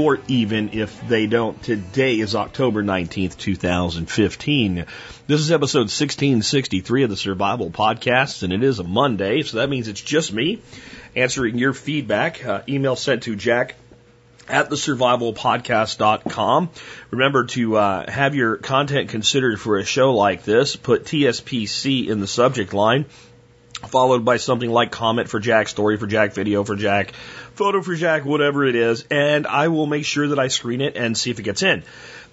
or even if they don't. Today is October 19th, 2015. This is episode 1663 of the Survival Podcast, and it is a Monday, so that means it's just me answering your feedback. Uh, email sent to Jack at the survivalpodcast.com. Remember to uh, have your content considered for a show like this. Put TSPC in the subject line, followed by something like comment for Jack, story for Jack, video for Jack, photo for Jack, whatever it is, and I will make sure that I screen it and see if it gets in.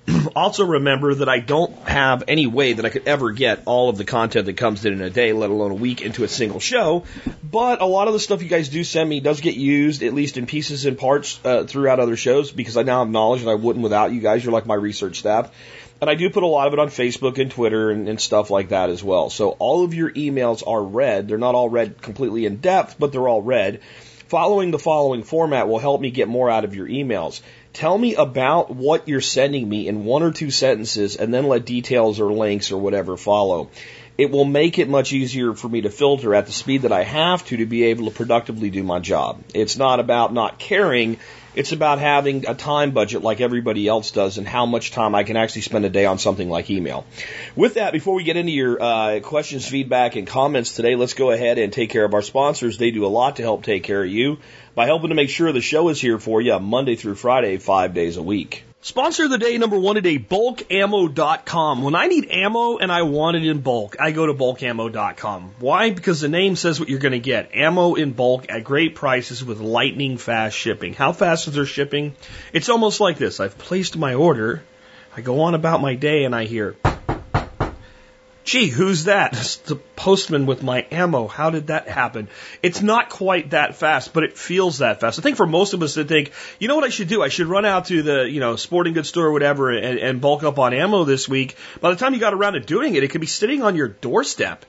also remember that I don't have any way that I could ever get all of the content that comes in in a day, let alone a week, into a single show. But a lot of the stuff you guys do send me does get used, at least in pieces and parts, uh, throughout other shows because I now have knowledge and I wouldn't without you guys. You're like my research staff. And I do put a lot of it on Facebook and Twitter and, and stuff like that as well. So all of your emails are read. They're not all read completely in depth, but they're all read. Following the following format will help me get more out of your emails. Tell me about what you're sending me in one or two sentences and then let details or links or whatever follow. It will make it much easier for me to filter at the speed that I have to to be able to productively do my job. It's not about not caring. It's about having a time budget like everybody else does and how much time I can actually spend a day on something like email. With that, before we get into your uh, questions, feedback, and comments today, let's go ahead and take care of our sponsors. They do a lot to help take care of you by helping to make sure the show is here for you Monday through Friday, five days a week. Sponsor of the day number one today, bulkammo.com. When I need ammo and I want it in bulk, I go to bulkammo.com. Why? Because the name says what you're going to get. Ammo in bulk at great prices with lightning fast shipping. How fast is their shipping? It's almost like this. I've placed my order. I go on about my day and I hear, gee, who's that? It's the postman with my ammo. How did that happen? It's not quite that fast, but it feels that fast. I think for most of us to think, you know what I should do? I should run out to the, you know, sporting goods store or whatever and, and bulk up on ammo this week. By the time you got around to doing it, it could be sitting on your doorstep.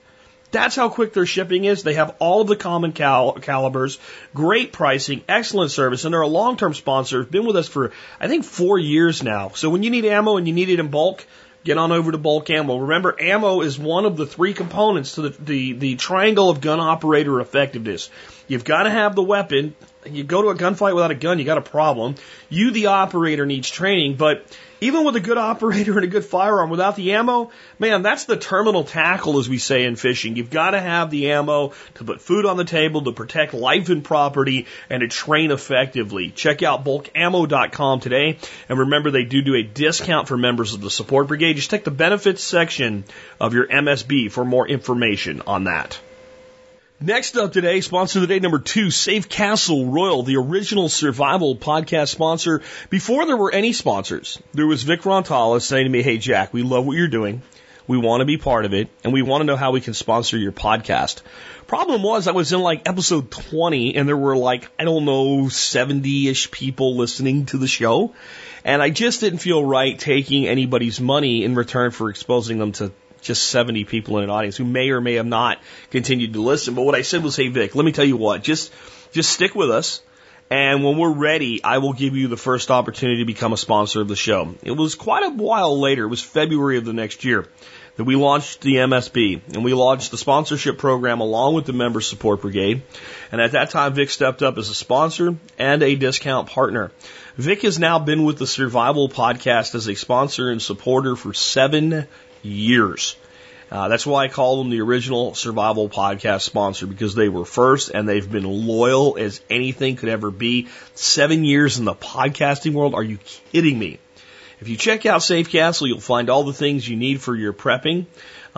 That's how quick their shipping is. They have all of the common cal- calibers, great pricing, excellent service, and they're a long-term sponsor. Been with us for, I think, four years now. So when you need ammo and you need it in bulk, get on over to bulk ammo. Remember, ammo is one of the three components to the, the, the triangle of gun operator effectiveness. You've got to have the weapon. You go to a gunfight without a gun, you got a problem. You, the operator, needs training, but even with a good operator and a good firearm without the ammo, man, that's the terminal tackle, as we say in fishing. You've got to have the ammo to put food on the table, to protect life and property, and to train effectively. Check out bulkammo.com today. And remember, they do do a discount for members of the support brigade. Just check the benefits section of your MSB for more information on that. Next up today, sponsor of the day number two, Safe Castle Royal, the original survival podcast sponsor. Before there were any sponsors, there was Vic Rontalis saying to me, Hey Jack, we love what you're doing. We want to be part of it and we want to know how we can sponsor your podcast. Problem was I was in like episode 20 and there were like, I don't know, 70-ish people listening to the show. And I just didn't feel right taking anybody's money in return for exposing them to just 70 people in an audience who may or may have not continued to listen. But what I said was, hey, Vic, let me tell you what, just, just stick with us. And when we're ready, I will give you the first opportunity to become a sponsor of the show. It was quite a while later. It was February of the next year that we launched the MSB and we launched the sponsorship program along with the member support brigade. And at that time, Vic stepped up as a sponsor and a discount partner. Vic has now been with the Survival Podcast as a sponsor and supporter for seven years. Uh, that's why I call them the original survival podcast sponsor because they were first and they've been loyal as anything could ever be. Seven years in the podcasting world. Are you kidding me? If you check out Safe Castle, you'll find all the things you need for your prepping.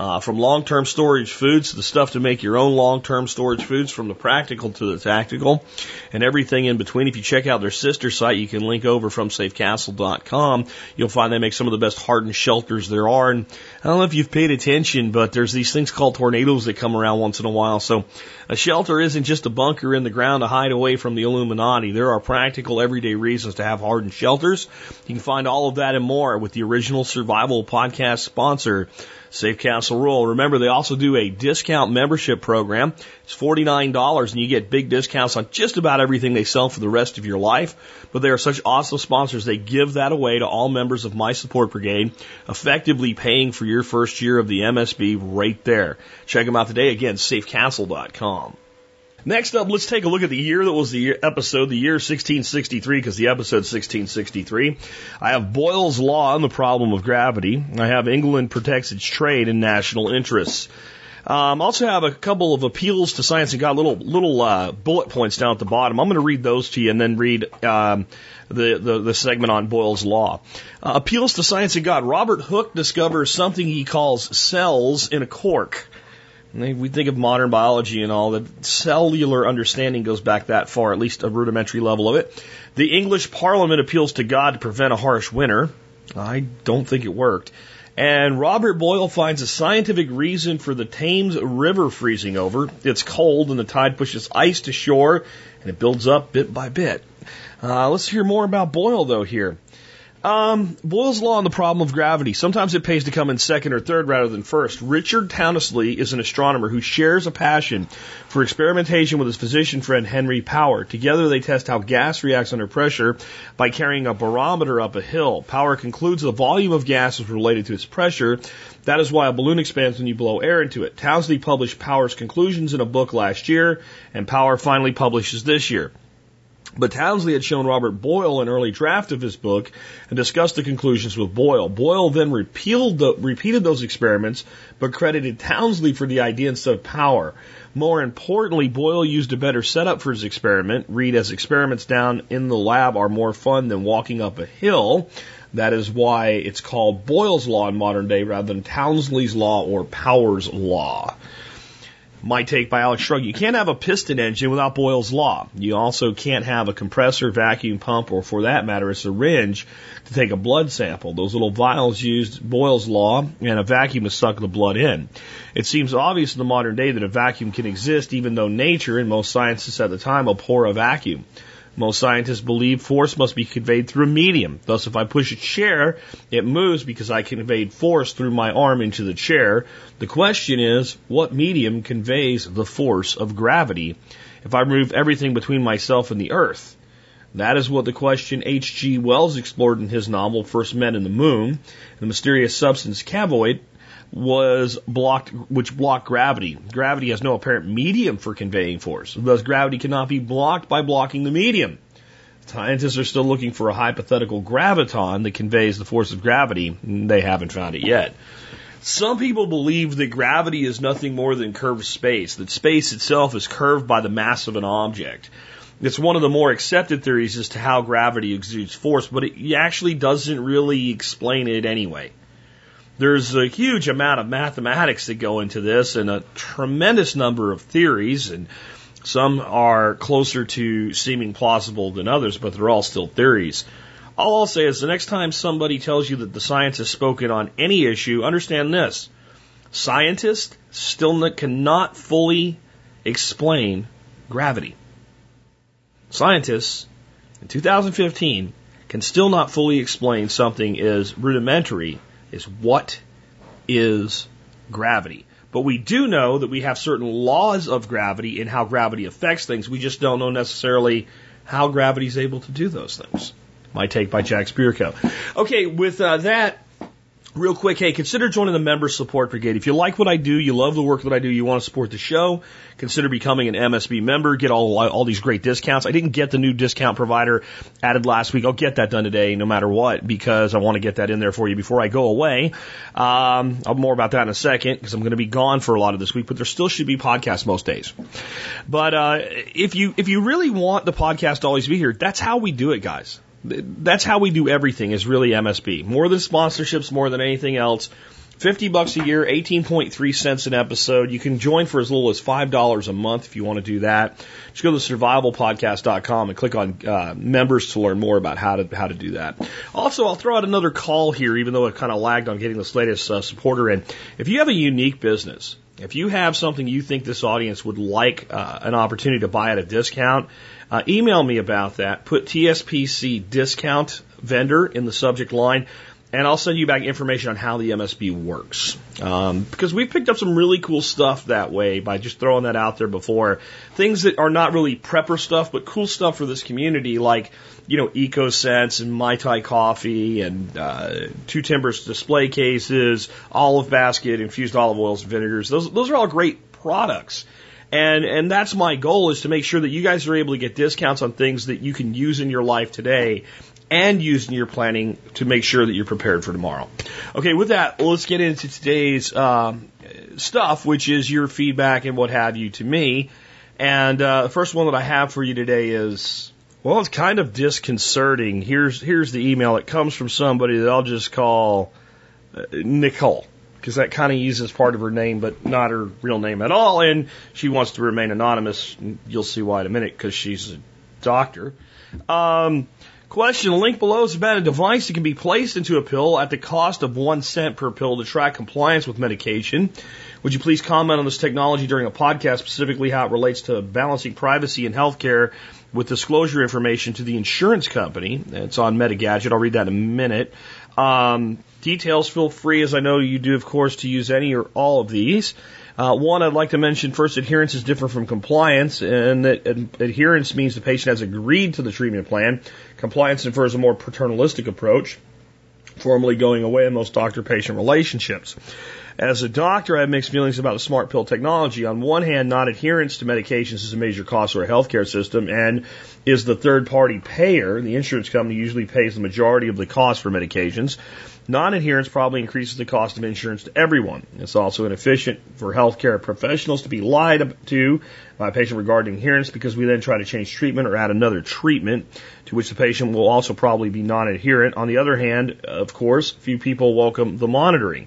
Uh, from long-term storage foods to the stuff to make your own long-term storage foods, from the practical to the tactical, and everything in between. If you check out their sister site, you can link over from safecastle.com. You'll find they make some of the best hardened shelters there are. And I don't know if you've paid attention, but there's these things called tornadoes that come around once in a while. So a shelter isn't just a bunker in the ground to hide away from the Illuminati. There are practical everyday reasons to have hardened shelters. You can find all of that and more with the original survival podcast sponsor, Castle Royal. Remember, they also do a discount membership program. It's $49 and you get big discounts on just about everything they sell for the rest of your life. But they are such awesome sponsors. They give that away to all members of My Support Brigade, effectively paying for your first year of the MSB right there. Check them out today. Again, safecastle.com. Next up, let's take a look at the year that was the episode, the year 1663, because the episode 1663. I have Boyle's Law and the problem of gravity. I have England protects its trade and national interests. Um, also have a couple of appeals to science and got little little uh, bullet points down at the bottom. I'm going to read those to you and then read um, the, the, the segment on Boyle's law. Uh, appeals to science and God. Robert Hooke discovers something he calls cells in a cork. We think of modern biology and all, the cellular understanding goes back that far, at least a rudimentary level of it. The English Parliament appeals to God to prevent a harsh winter. I don't think it worked. And Robert Boyle finds a scientific reason for the Thames River freezing over. It's cold and the tide pushes ice to shore and it builds up bit by bit. Uh, let's hear more about Boyle though here. Um, Boyle's law on the problem of gravity. Sometimes it pays to come in second or third rather than first. Richard Townley is an astronomer who shares a passion for experimentation with his physician friend Henry Power. Together they test how gas reacts under pressure by carrying a barometer up a hill. Power concludes the volume of gas is related to its pressure. That is why a balloon expands when you blow air into it. Townley published Power's conclusions in a book last year, and Power finally publishes this year. But Townsley had shown Robert Boyle an early draft of his book and discussed the conclusions with Boyle. Boyle then the, repeated those experiments, but credited Townsley for the idea instead of Power. More importantly, Boyle used a better setup for his experiment. Read as experiments down in the lab are more fun than walking up a hill. That is why it's called Boyle's Law in modern day rather than Townsley's Law or Power's Law. My take by Alex Shrugged. You can't have a piston engine without Boyle's Law. You also can't have a compressor, vacuum pump, or for that matter, a syringe to take a blood sample. Those little vials used Boyle's Law and a vacuum to suck the blood in. It seems obvious in the modern day that a vacuum can exist even though nature and most scientists at the time abhor a vacuum. Most scientists believe force must be conveyed through a medium. Thus, if I push a chair, it moves because I conveyed force through my arm into the chair. The question is, what medium conveys the force of gravity if I remove everything between myself and the earth? That is what the question H.G. Wells explored in his novel First Men in the Moon. The mysterious substance cavorite was blocked, which blocked gravity. Gravity has no apparent medium for conveying force. Thus, gravity cannot be blocked by blocking the medium. Scientists are still looking for a hypothetical graviton that conveys the force of gravity. They haven't found it yet. Some people believe that gravity is nothing more than curved space, that space itself is curved by the mass of an object. It's one of the more accepted theories as to how gravity exudes force, but it actually doesn't really explain it anyway. There's a huge amount of mathematics that go into this and a tremendous number of theories and some are closer to seeming plausible than others, but they're all still theories. All I'll say is the next time somebody tells you that the science has spoken on any issue, understand this. Scientists still cannot fully explain gravity. Scientists in 2015 can still not fully explain something as rudimentary is what is gravity. But we do know that we have certain laws of gravity and how gravity affects things. We just don't know necessarily how gravity is able to do those things. My take by Jack Spirko. Okay, with uh, that, Real quick, hey, consider joining the Member Support Brigade. If you like what I do, you love the work that I do, you want to support the show, consider becoming an MSB member, get all, all these great discounts. I didn't get the new discount provider added last week. I'll get that done today no matter what because I want to get that in there for you before I go away. Um, I'll more about that in a second because I'm going to be gone for a lot of this week, but there still should be podcasts most days. But, uh, if you, if you really want the podcast to always be here, that's how we do it, guys. That's how we do everything is really MSB. More than sponsorships, more than anything else. 50 bucks a year, 18.3 cents an episode. You can join for as little as $5 a month if you want to do that. Just go to survivalpodcast.com and click on uh, members to learn more about how to how to do that. Also, I'll throw out another call here, even though it kind of lagged on getting this latest uh, supporter in. If you have a unique business, if you have something you think this audience would like uh, an opportunity to buy at a discount, uh, email me about that. Put TSPC discount vendor in the subject line. and I'll send you back information on how the MSB works. Um, because we've picked up some really cool stuff that way by just throwing that out there before. Things that are not really prepper stuff, but cool stuff for this community, like, you know, EcoSense and Mai Tai coffee and uh, Two Timbers display cases, olive basket, infused olive oils and vinegars. Those, those are all great products. And, and that's my goal is to make sure that you guys are able to get discounts on things that you can use in your life today and use in your planning to make sure that you're prepared for tomorrow. Okay, with that, let's get into today's um, stuff, which is your feedback and what have you to me. And uh, the first one that I have for you today is, well, it's kind of disconcerting. Here's here's the email. It comes from somebody that I'll just call uh, Nicole because that kind of uses part of her name, but not her real name at all. And she wants to remain anonymous. You'll see why in a minute because she's a doctor. Um, Question, link below is about a device that can be placed into a pill at the cost of one cent per pill to track compliance with medication. Would you please comment on this technology during a podcast, specifically how it relates to balancing privacy in healthcare with disclosure information to the insurance company? It's on Medgadget. I'll read that in a minute. Um, details, feel free, as I know you do, of course, to use any or all of these. Uh, one, I'd like to mention first, adherence is different from compliance, and that ad- adherence means the patient has agreed to the treatment plan. Compliance infers a more paternalistic approach, formally going away in most doctor patient relationships. As a doctor, I have mixed feelings about the smart pill technology. On one hand, non adherence to medications is a major cost for a healthcare system and is the third party payer. The insurance company usually pays the majority of the cost for medications. Non-adherence probably increases the cost of insurance to everyone. It's also inefficient for healthcare professionals to be lied to by a patient regarding adherence because we then try to change treatment or add another treatment to which the patient will also probably be non-adherent. On the other hand, of course, few people welcome the monitoring.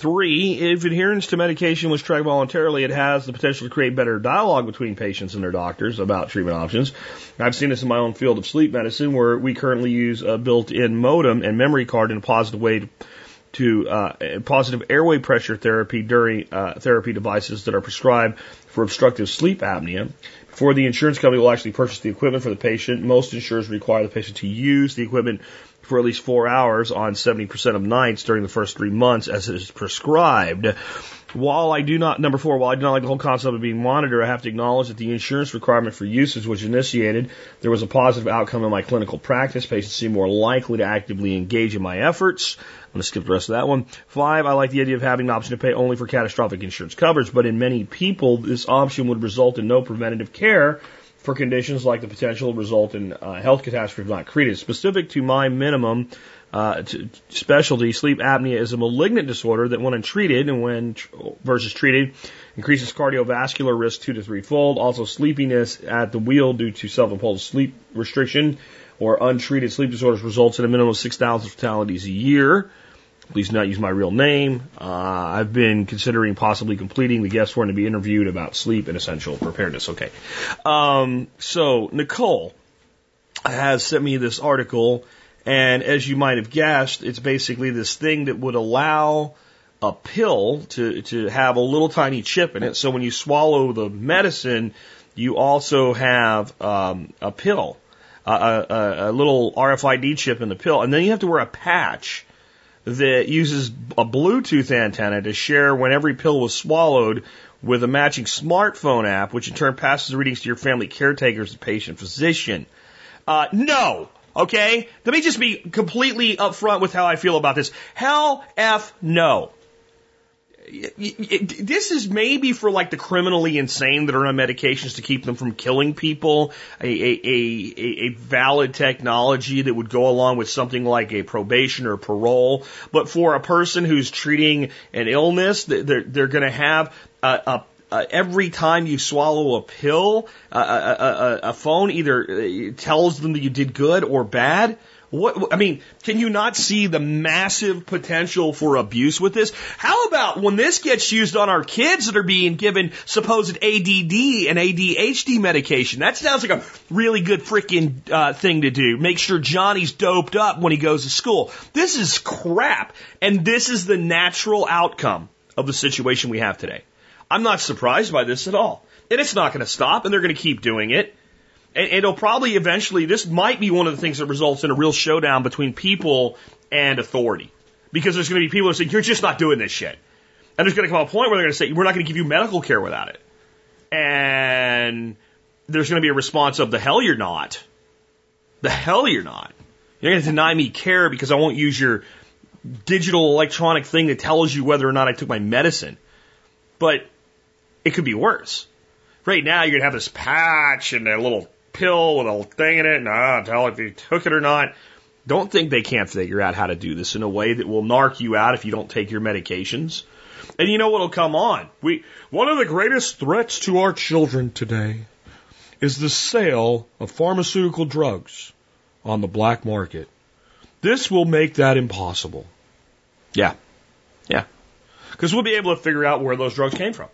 Three, if adherence to medication was tracked voluntarily, it has the potential to create better dialogue between patients and their doctors about treatment options. I've seen this in my own field of sleep medicine where we currently use a built-in modem and memory card in a positive way to, to uh, positive airway pressure therapy during uh, therapy devices that are prescribed for obstructive sleep apnea. Before the insurance company will actually purchase the equipment for the patient, most insurers require the patient to use the equipment for at least four hours on 70% of nights during the first three months as it is prescribed. While I do not, number four, while I do not like the whole concept of being monitored, I have to acknowledge that the insurance requirement for usage was initiated. There was a positive outcome in my clinical practice. Patients seem more likely to actively engage in my efforts. I'm going to skip the rest of that one. Five, I like the idea of having an option to pay only for catastrophic insurance coverage, but in many people, this option would result in no preventative care for conditions like the potential result in uh, health catastrophe if not treated. Specific to my minimum uh, specialty, sleep apnea is a malignant disorder that, when untreated and when tr- versus treated, increases cardiovascular risk two to three fold. Also, sleepiness at the wheel due to self-imposed sleep restriction or untreated sleep disorders results in a minimum of 6,000 fatalities a year. Please not use my real name. Uh, I've been considering possibly completing the guest form to be interviewed about sleep and essential preparedness. Okay. Um, so Nicole has sent me this article, and as you might have guessed, it's basically this thing that would allow a pill to, to have a little tiny chip in it. So when you swallow the medicine, you also have um, a pill, a, a, a little RFID chip in the pill, and then you have to wear a patch that uses a Bluetooth antenna to share when every pill was swallowed with a matching smartphone app, which in turn passes the readings to your family caretakers, the patient physician. Uh, no. Okay? Let me just be completely upfront with how I feel about this. Hell F no this is maybe for like the criminally insane that are on medications to keep them from killing people, a, a, a, a valid technology that would go along with something like a probation or parole. But for a person who's treating an illness, they're, they're going to have a, a uh, every time you swallow a pill, uh, a, a, a, phone either tells them that you did good or bad. What, I mean, can you not see the massive potential for abuse with this? How about when this gets used on our kids that are being given supposed ADD and ADHD medication? That sounds like a really good freaking uh, thing to do. Make sure Johnny's doped up when he goes to school. This is crap. And this is the natural outcome of the situation we have today. I'm not surprised by this at all. And it's not going to stop, and they're going to keep doing it. And it'll probably eventually, this might be one of the things that results in a real showdown between people and authority. Because there's going to be people who say, you're just not doing this shit. And there's going to come a point where they're going to say, we're not going to give you medical care without it. And there's going to be a response of, the hell you're not. The hell you're not. You're going to deny me care because I won't use your digital electronic thing that tells you whether or not I took my medicine. But it could be worse. Right now, you're going to have this patch and a little pill with a thing in it, and I don't tell if you took it or not. Don't think they can't figure out how to do this in a way that will narc you out if you don't take your medications. And you know what'll come on? We one of the greatest threats to our children today is the sale of pharmaceutical drugs on the black market. This will make that impossible. Yeah. Yeah. Because we'll be able to figure out where those drugs came from.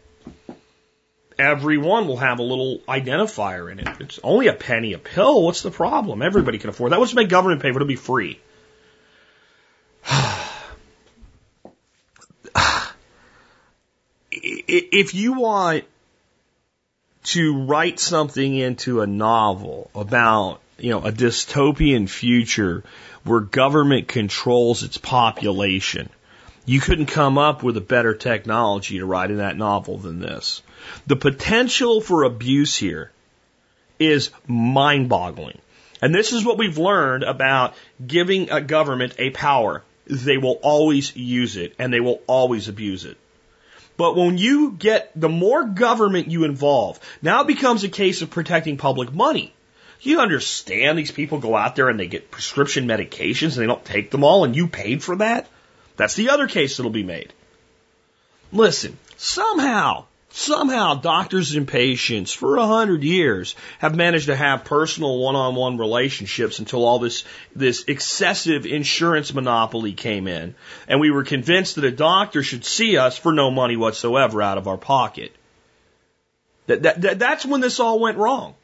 Every one will have a little identifier in it. It's only a penny a pill. What's the problem? Everybody can afford that. Let's make government pay for it. It'll be free. if you want to write something into a novel about, you know, a dystopian future where government controls its population, you couldn't come up with a better technology to write in that novel than this. The potential for abuse here is mind boggling. And this is what we've learned about giving a government a power. They will always use it and they will always abuse it. But when you get the more government you involve, now it becomes a case of protecting public money. You understand these people go out there and they get prescription medications and they don't take them all and you paid for that? That's the other case that'll be made. Listen, somehow Somehow doctors and patients for a hundred years have managed to have personal one-on-one relationships until all this, this excessive insurance monopoly came in. And we were convinced that a doctor should see us for no money whatsoever out of our pocket. That, that, that that's when this all went wrong.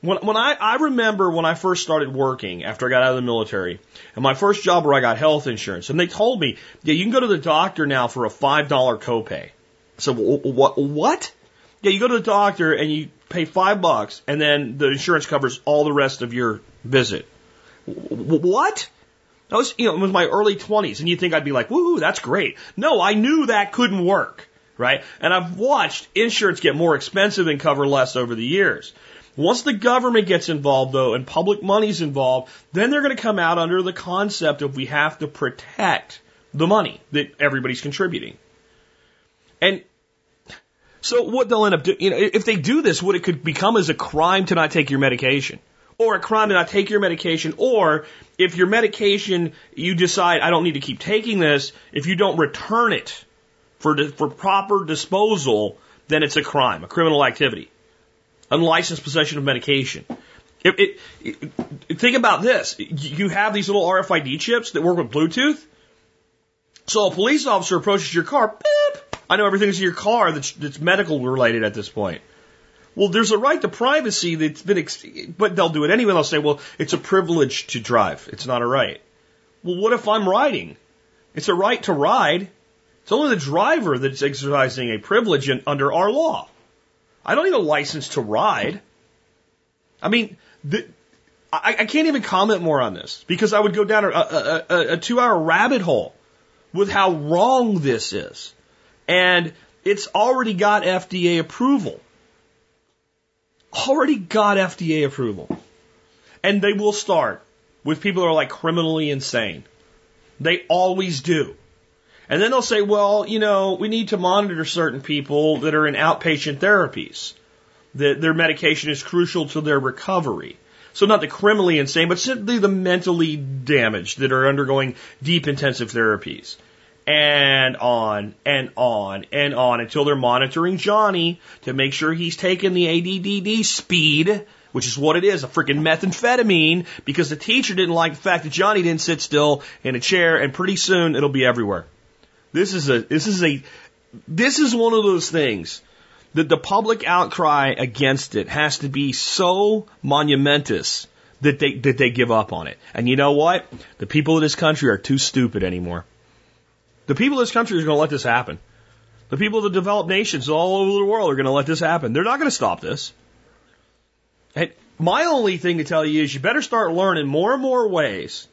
When, when I, I remember when I first started working after I got out of the military, and my first job where I got health insurance, and they told me, yeah, you can go to the doctor now for a $5 copay. So what? What? Yeah, you go to the doctor and you pay five bucks, and then the insurance covers all the rest of your visit. What? That was, you know, it was my early 20s, and you think I'd be like, woohoo, that's great. No, I knew that couldn't work, right? And I've watched insurance get more expensive and cover less over the years. Once the government gets involved, though, and public money's involved, then they're going to come out under the concept of we have to protect the money that everybody's contributing. And so what they'll end up doing, you know, if they do this, what it could become is a crime to not take your medication. Or a crime to not take your medication, or if your medication, you decide, I don't need to keep taking this, if you don't return it for, for proper disposal, then it's a crime, a criminal activity. Unlicensed possession of medication. It, it, it, think about this. You have these little RFID chips that work with Bluetooth. So a police officer approaches your car, I know everything's in your car that's, that's medical related at this point. Well, there's a right to privacy that's been, ex- but they'll do it anyway. They'll say, well, it's a privilege to drive. It's not a right. Well, what if I'm riding? It's a right to ride. It's only the driver that's exercising a privilege in, under our law. I don't need a license to ride. I mean, the, I, I, can't even comment more on this because I would go down a, a, a, a two hour rabbit hole with how wrong this is. And it's already got FDA approval. Already got FDA approval. And they will start with people who are like criminally insane. They always do. And then they'll say, well, you know, we need to monitor certain people that are in outpatient therapies. That their medication is crucial to their recovery. So not the criminally insane, but simply the mentally damaged that are undergoing deep intensive therapies and on and on and on until they're monitoring Johnny to make sure he's taking the ADDD speed, which is what it is, a freaking methamphetamine, because the teacher didn't like the fact that Johnny didn't sit still in a chair, and pretty soon it'll be everywhere. This is a, this is a, this is one of those things that the public outcry against it has to be so monumentous that they, that they give up on it. And you know what? The people of this country are too stupid anymore. The people of this country are going to let this happen. The people of the developed nations all over the world are going to let this happen. They're not going to stop this. And my only thing to tell you is you better start learning more and more ways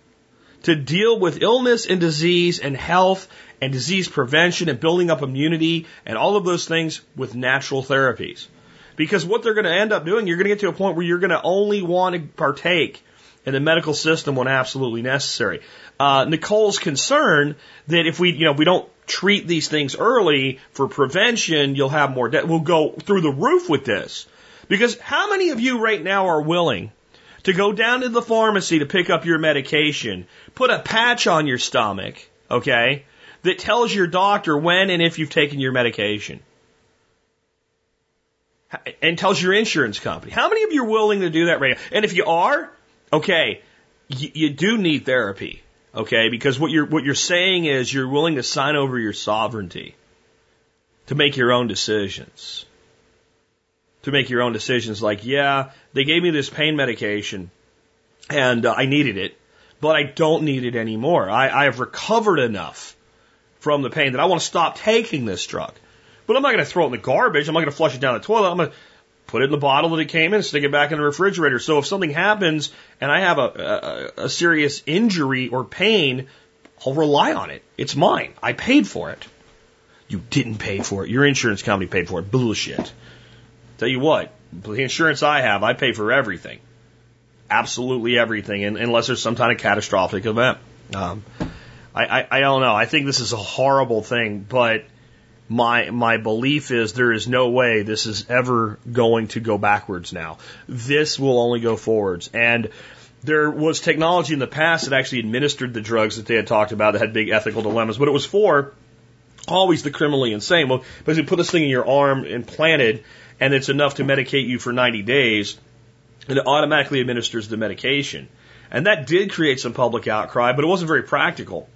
to deal with illness and disease and health and disease prevention and building up immunity and all of those things with natural therapies. Because what they're going to end up doing, you're going to get to a point where you're going to only want to partake in the medical system when absolutely necessary. Uh, Nicole's concern that if we, you know, we don't treat these things early for prevention, you'll have more death. We'll go through the roof with this. Because how many of you right now are willing to go down to the pharmacy to pick up your medication, put a patch on your stomach, okay, that tells your doctor when and if you've taken your medication? And tells your insurance company. How many of you are willing to do that right now? And if you are, okay, you, you do need therapy. Okay, because what you're what you're saying is you're willing to sign over your sovereignty to make your own decisions. To make your own decisions like, yeah, they gave me this pain medication and uh, I needed it, but I don't need it anymore. I, I have recovered enough from the pain that I want to stop taking this drug. But I'm not going to throw it in the garbage. I'm not going to flush it down the toilet. I'm going to put it in the bottle that it came in, stick it back in the refrigerator. So if something happens and I have a, a, a serious injury or pain, I'll rely on it. It's mine. I paid for it. You didn't pay for it. Your insurance company paid for it. Bullshit. Tell you what, the insurance I have, I pay for everything. Absolutely everything, unless there's some kind of catastrophic event. Um, I, I, I don't know. I think this is a horrible thing, but my my belief is there is no way this is ever going to go backwards now. This will only go forwards. And there was technology in the past that actually administered the drugs that they had talked about that had big ethical dilemmas, but it was for always the criminally insane. Well, you put this thing in your arm implanted, and it's enough to medicate you for 90 days, and it automatically administers the medication. And that did create some public outcry, but it wasn't very practical.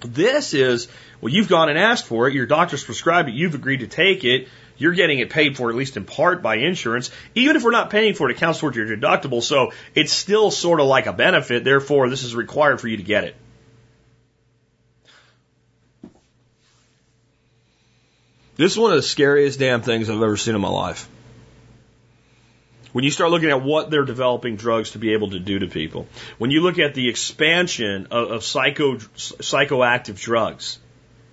This is, well, you've gone and asked for it, your doctor's prescribed it, you've agreed to take it, you're getting it paid for, at least in part, by insurance. Even if we're not paying for it, it counts towards your deductible, so it's still sort of like a benefit, therefore, this is required for you to get it. This is one of the scariest damn things I've ever seen in my life. When you start looking at what they're developing drugs to be able to do to people, when you look at the expansion of, of psycho, psychoactive drugs,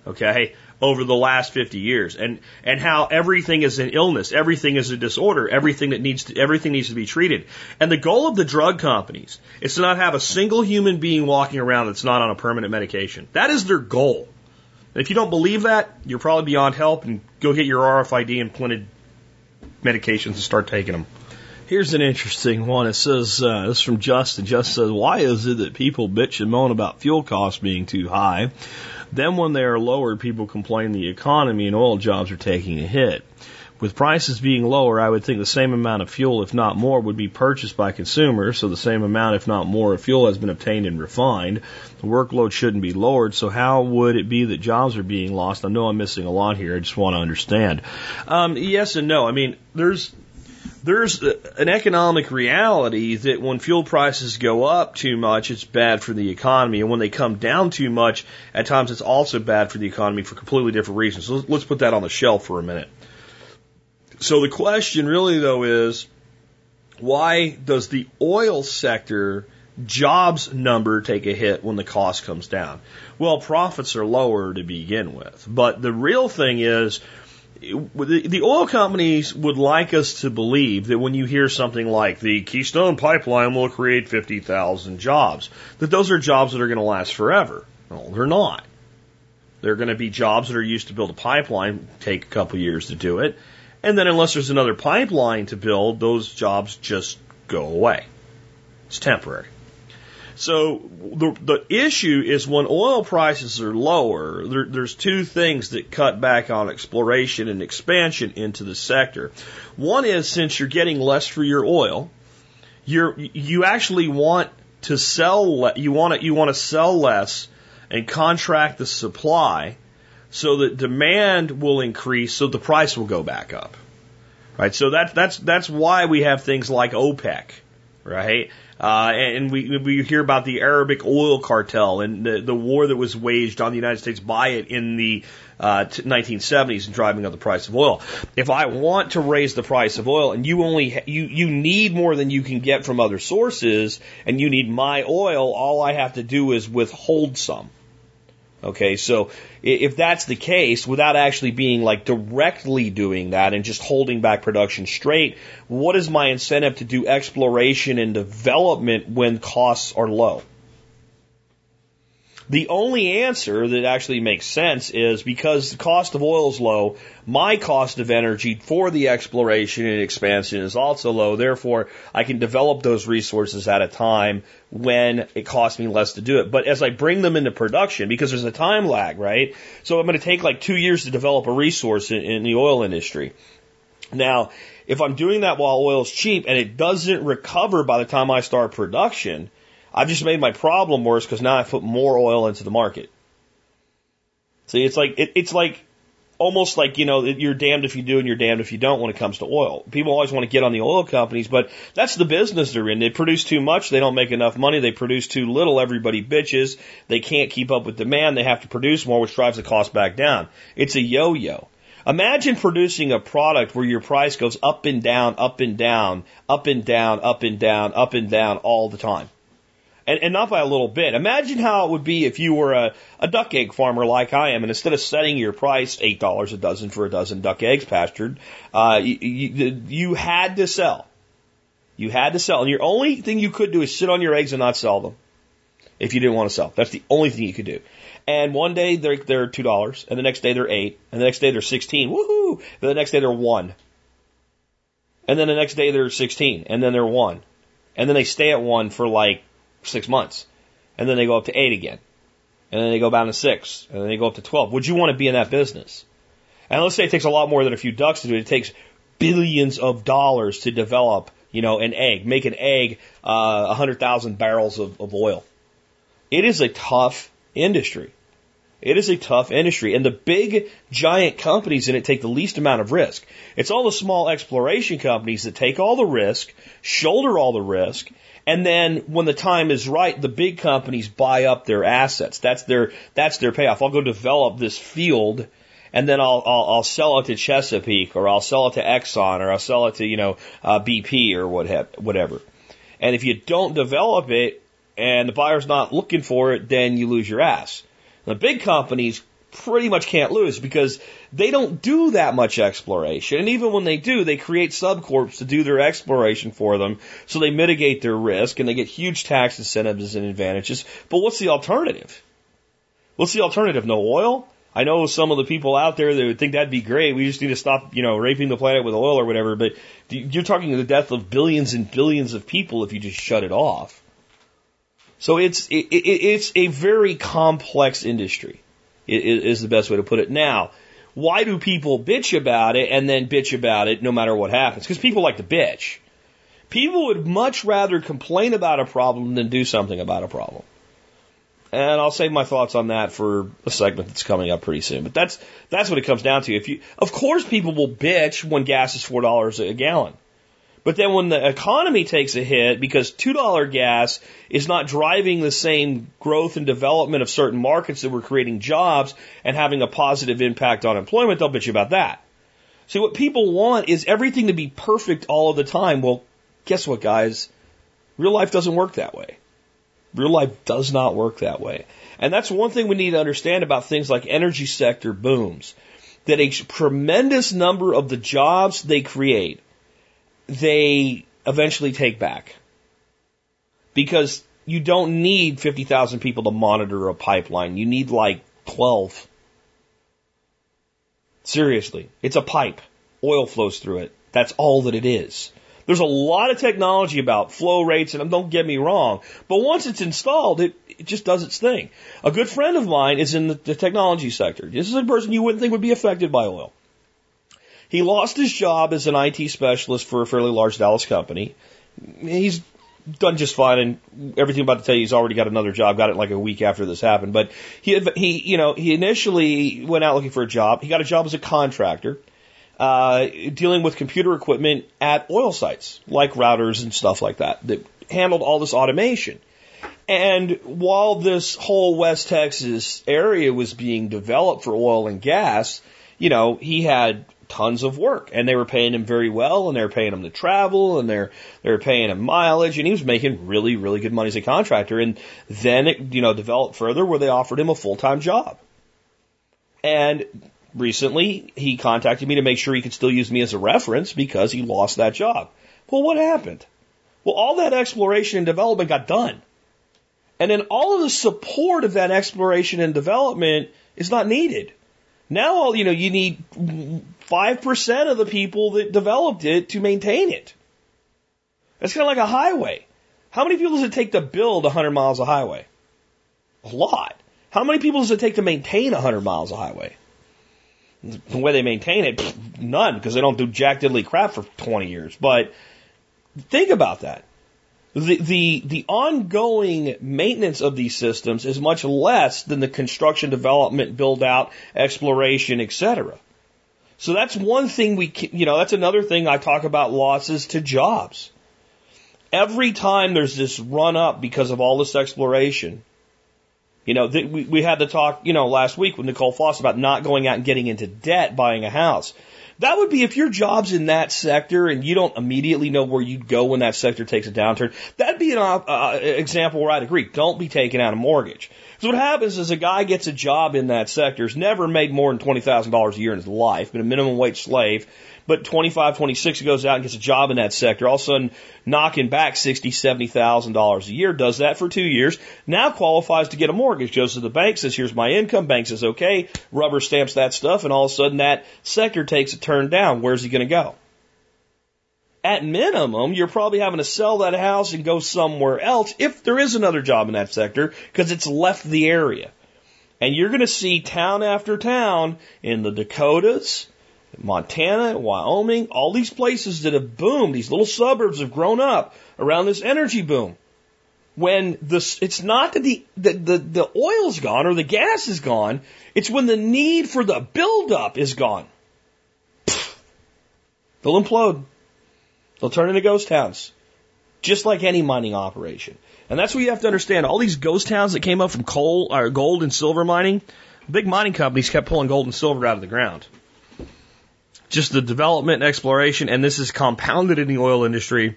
okay, over the last 50 years and, and how everything is an illness, everything is a disorder, everything that needs to, everything needs to be treated. And the goal of the drug companies is to not have a single human being walking around that's not on a permanent medication. That is their goal. And if you don't believe that, you're probably beyond help and go get your RFID implanted medications and start taking them. Here's an interesting one. It says, uh, this is from Justin. Justin says, why is it that people bitch and moan about fuel costs being too high? Then when they are lowered, people complain the economy and oil jobs are taking a hit. With prices being lower, I would think the same amount of fuel, if not more, would be purchased by consumers, so the same amount, if not more, of fuel has been obtained and refined. The workload shouldn't be lowered, so how would it be that jobs are being lost? I know I'm missing a lot here, I just want to understand. Um, yes and no. I mean, there's there's an economic reality that when fuel prices go up too much, it's bad for the economy. And when they come down too much, at times it's also bad for the economy for completely different reasons. So let's put that on the shelf for a minute. So the question really though is, why does the oil sector jobs number take a hit when the cost comes down? Well, profits are lower to begin with. But the real thing is, the oil companies would like us to believe that when you hear something like the Keystone Pipeline will create 50,000 jobs, that those are jobs that are going to last forever. No, they're not. They're going to be jobs that are used to build a pipeline, take a couple years to do it. And then unless there's another pipeline to build, those jobs just go away. It's temporary. So the the issue is when oil prices are lower, there, there's two things that cut back on exploration and expansion into the sector. One is since you're getting less for your oil, you're you actually want to sell you want to you want to sell less and contract the supply so that demand will increase so the price will go back up. Right? So that that's that's why we have things like OPEC right? Uh, and we, we hear about the Arabic oil cartel and the, the war that was waged on the United States by it in the uh, 1970s and driving up the price of oil. If I want to raise the price of oil and you only you you need more than you can get from other sources and you need my oil, all I have to do is withhold some. Okay, so if that's the case, without actually being like directly doing that and just holding back production straight, what is my incentive to do exploration and development when costs are low? The only answer that actually makes sense is because the cost of oil is low, my cost of energy for the exploration and expansion is also low. Therefore, I can develop those resources at a time when it costs me less to do it. But as I bring them into production, because there's a time lag, right? So I'm going to take like two years to develop a resource in, in the oil industry. Now, if I'm doing that while oil is cheap and it doesn't recover by the time I start production, I've just made my problem worse because now I put more oil into the market. See, it's like it, it's like almost like you know you're damned if you do and you're damned if you don't when it comes to oil. People always want to get on the oil companies, but that's the business they're in. They produce too much, they don't make enough money. They produce too little, everybody bitches. They can't keep up with demand. They have to produce more, which drives the cost back down. It's a yo-yo. Imagine producing a product where your price goes up and down, up and down, up and down, up and down, up and down all the time and, and not by a little bit. Imagine how it would be if you were a, a duck egg farmer like I am, and instead of setting your price eight dollars a dozen for a dozen duck eggs pastured, uh, you, you, you had to sell. You had to sell, and your only thing you could do is sit on your eggs and not sell them. If you didn't want to sell, that's the only thing you could do. And one day they're they're two dollars, and the next day they're eight, and the next day they're sixteen. Woohoo! But the next day they're one, and then the next day they're sixteen, and then they're one, and then they stay at one for like six months. And then they go up to eight again. And then they go down to six. And then they go up to 12. Would you want to be in that business? And let's say it takes a lot more than a few ducks to do it. It takes billions of dollars to develop, you know, an egg, make an egg, uh, 100,000 barrels of, of oil. It is a tough industry. It is a tough industry. And the big, giant companies in it take the least amount of risk. It's all the small exploration companies that take all the risk, shoulder all the risk, and then when the time is right, the big companies buy up their assets. That's their that's their payoff. I'll go develop this field, and then I'll I'll, I'll sell it to Chesapeake, or I'll sell it to Exxon, or I'll sell it to you know uh, BP or what have, whatever. And if you don't develop it, and the buyer's not looking for it, then you lose your ass. The big companies pretty much can't lose because they don't do that much exploration. And even when they do, they create subcorps to do their exploration for them. So they mitigate their risk and they get huge tax incentives and advantages. But what's the alternative? What's the alternative? No oil? I know some of the people out there that would think that'd be great. We just need to stop, you know, raping the planet with oil or whatever. But you're talking the death of billions and billions of people if you just shut it off. So it's it, it, it's a very complex industry is the best way to put it. Now, why do people bitch about it and then bitch about it no matter what happens? Because people like to bitch. People would much rather complain about a problem than do something about a problem. And I'll save my thoughts on that for a segment that's coming up pretty soon. But that's that's what it comes down to. If you, of course, people will bitch when gas is four dollars a gallon. But then when the economy takes a hit because $2 gas is not driving the same growth and development of certain markets that were creating jobs and having a positive impact on employment, they'll bitch you about that. See, what people want is everything to be perfect all of the time. Well, guess what, guys? Real life doesn't work that way. Real life does not work that way. And that's one thing we need to understand about things like energy sector booms. That a tremendous number of the jobs they create they eventually take back. Because you don't need 50,000 people to monitor a pipeline. You need like 12. Seriously. It's a pipe. Oil flows through it. That's all that it is. There's a lot of technology about flow rates, and don't get me wrong, but once it's installed, it, it just does its thing. A good friend of mine is in the, the technology sector. This is a person you wouldn't think would be affected by oil. He lost his job as an IT specialist for a fairly large Dallas company. He's done just fine, and everything I'm about to tell you, he's already got another job. Got it like a week after this happened. But he, he, you know, he initially went out looking for a job. He got a job as a contractor. uh, dealing with computer equipment at oil sites, like routers and stuff like that, that handled all this automation. And while this whole West Texas area was being developed for oil and gas, you know, he had tons of work. And they were paying him very well and they were paying him to travel and they're they were paying him mileage and he was making really really good money as a contractor. And then it you know developed further where they offered him a full-time job. And recently he contacted me to make sure he could still use me as a reference because he lost that job. Well what happened? Well all that exploration and development got done. And then all of the support of that exploration and development is not needed. Now, all you know, you need five percent of the people that developed it to maintain it. That's kind of like a highway. How many people does it take to build 100 miles of highway? A lot. How many people does it take to maintain 100 miles of highway? The way they maintain it, none, because they don't do jack diddly crap for 20 years. But think about that. The, the, the ongoing maintenance of these systems is much less than the construction, development, build out, exploration, etc. So that's one thing we, you know, that's another thing I talk about losses to jobs. Every time there's this run up because of all this exploration, you know, th- we, we had the talk, you know, last week with Nicole Foss about not going out and getting into debt buying a house. That would be if your job's in that sector and you don't immediately know where you'd go when that sector takes a downturn. That'd be an uh, example where I'd agree. Don't be taking out a mortgage. So what happens is a guy gets a job in that sector, has never made more than twenty thousand dollars a year in his life, been a minimum wage slave, but 25, 26 goes out and gets a job in that sector, all of a sudden knocking back sixty, seventy thousand dollars a year, does that for two years, now qualifies to get a mortgage, goes to the bank, says, here's my income, bank says, okay, rubber stamps that stuff, and all of a sudden that sector takes a turn down. Where's he going to go? At minimum, you're probably having to sell that house and go somewhere else if there is another job in that sector because it's left the area. And you're going to see town after town in the Dakotas, Montana, Wyoming, all these places that have boomed, these little suburbs have grown up around this energy boom. When the, it's not that the, the, the, the oil's gone or the gas is gone, it's when the need for the buildup is gone. They'll implode. They'll turn into ghost towns. Just like any mining operation. And that's what you have to understand. All these ghost towns that came up from coal or gold and silver mining, big mining companies kept pulling gold and silver out of the ground just the development and exploration, and this is compounded in the oil industry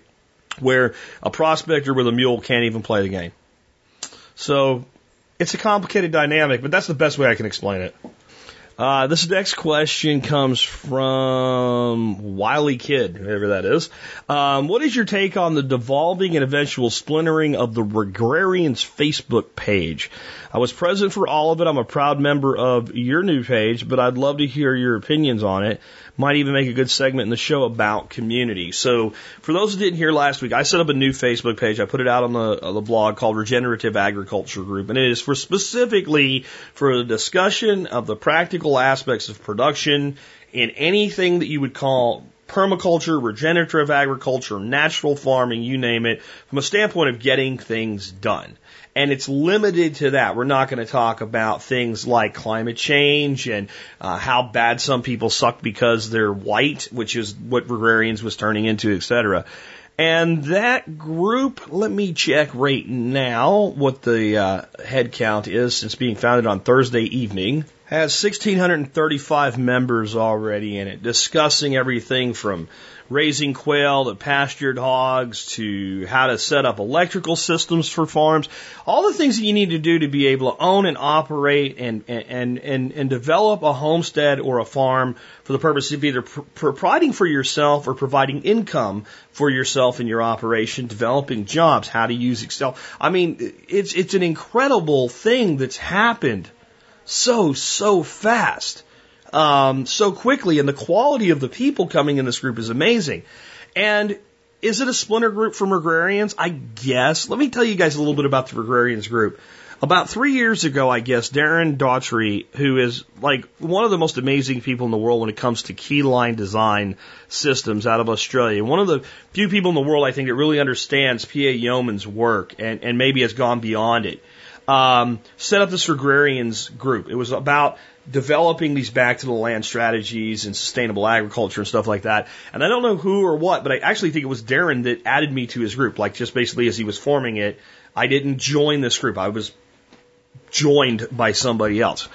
where a prospector with a mule can't even play the game. So it's a complicated dynamic, but that's the best way I can explain it. Uh, this next question comes from Wiley Kid, whoever that is. Um, what is your take on the devolving and eventual splintering of the Regrarians Facebook page? I was present for all of it. I'm a proud member of your new page, but I'd love to hear your opinions on it. Might even make a good segment in the show about community. So, for those who didn't hear last week, I set up a new Facebook page. I put it out on the, on the blog called Regenerative Agriculture Group, and it is for specifically for the discussion of the practical aspects of production in anything that you would call permaculture, regenerative agriculture, natural farming, you name it, from a standpoint of getting things done. And it's limited to that. We're not going to talk about things like climate change and uh, how bad some people suck because they're white, which is what Regrarians was turning into, etc. And that group, let me check right now what the uh, head count is since being founded on Thursday evening has 1,635 members already in it, discussing everything from raising quail to pastured hogs to how to set up electrical systems for farms, all the things that you need to do to be able to own and operate and, and, and, and develop a homestead or a farm for the purpose of either pr- providing for yourself or providing income for yourself and your operation, developing jobs, how to use Excel. I mean, it's, it's an incredible thing that's happened so, so fast, um, so quickly, and the quality of the people coming in this group is amazing. And is it a splinter group from Regrarians? I guess. Let me tell you guys a little bit about the Regrarians group. About three years ago, I guess, Darren Doherty, who is like one of the most amazing people in the world when it comes to keyline design systems out of Australia, one of the few people in the world I think that really understands PA Yeomans' work and, and maybe has gone beyond it um, set up this Regrarians group. It was about developing these back to the land strategies and sustainable agriculture and stuff like that. And I don't know who or what, but I actually think it was Darren that added me to his group. Like just basically as he was forming it, I didn't join this group. I was joined by somebody else.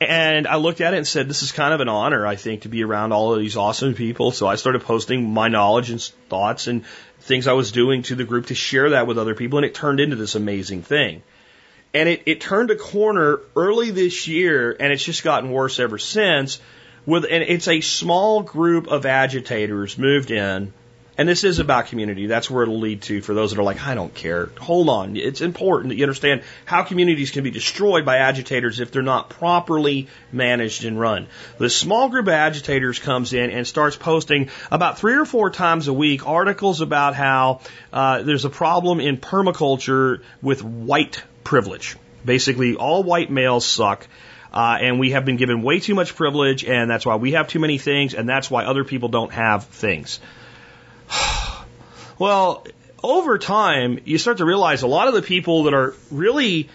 And I looked at it and said, this is kind of an honor, I think, to be around all of these awesome people. So I started posting my knowledge and thoughts and things I was doing to the group to share that with other people. And it turned into this amazing thing. And it, it turned a corner early this year, and it's just gotten worse ever since. With and it's a small group of agitators moved in, and this is about community. That's where it'll lead to for those that are like, I don't care. Hold on, it's important that you understand how communities can be destroyed by agitators if they're not properly managed and run. The small group of agitators comes in and starts posting about three or four times a week articles about how uh, there's a problem in permaculture with white privilege. Basically, all white males suck. Uh, and we have been given way too much privilege, and that's why we have too many things, and that's why other people don't have things. well, over time, you start to realize a lot of the people that are really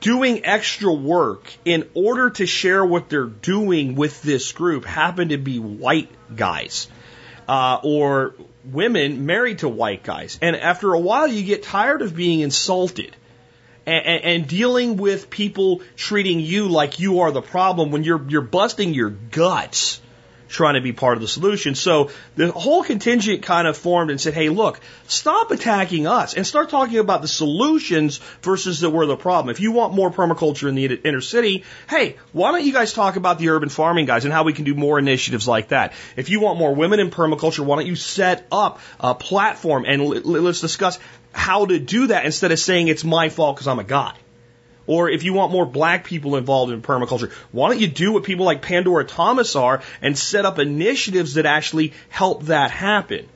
doing extra work in order to share what they're doing with this group happen to be white guys uh, or women married to white guys. And after a while, you get tired of being insulted and, and, dealing with people treating you like you are the problem when you're you're busting your guts trying to be part of the solution. So the whole contingent kind of formed and said, "Hey, look, stop attacking us and start talking about the solutions versus that we're the problem. If you want more permaculture in the inner city, hey, why don't you guys talk about the urban farming guys and how we can do more initiatives like that? If you want more women in permaculture, why don't you set up a platform and let's discuss how to do that instead of saying it's my fault because I'm a guy. Or if you want more black people involved in permaculture, why don't you do what people like Pandora Thomas are and set up initiatives that actually help that happen?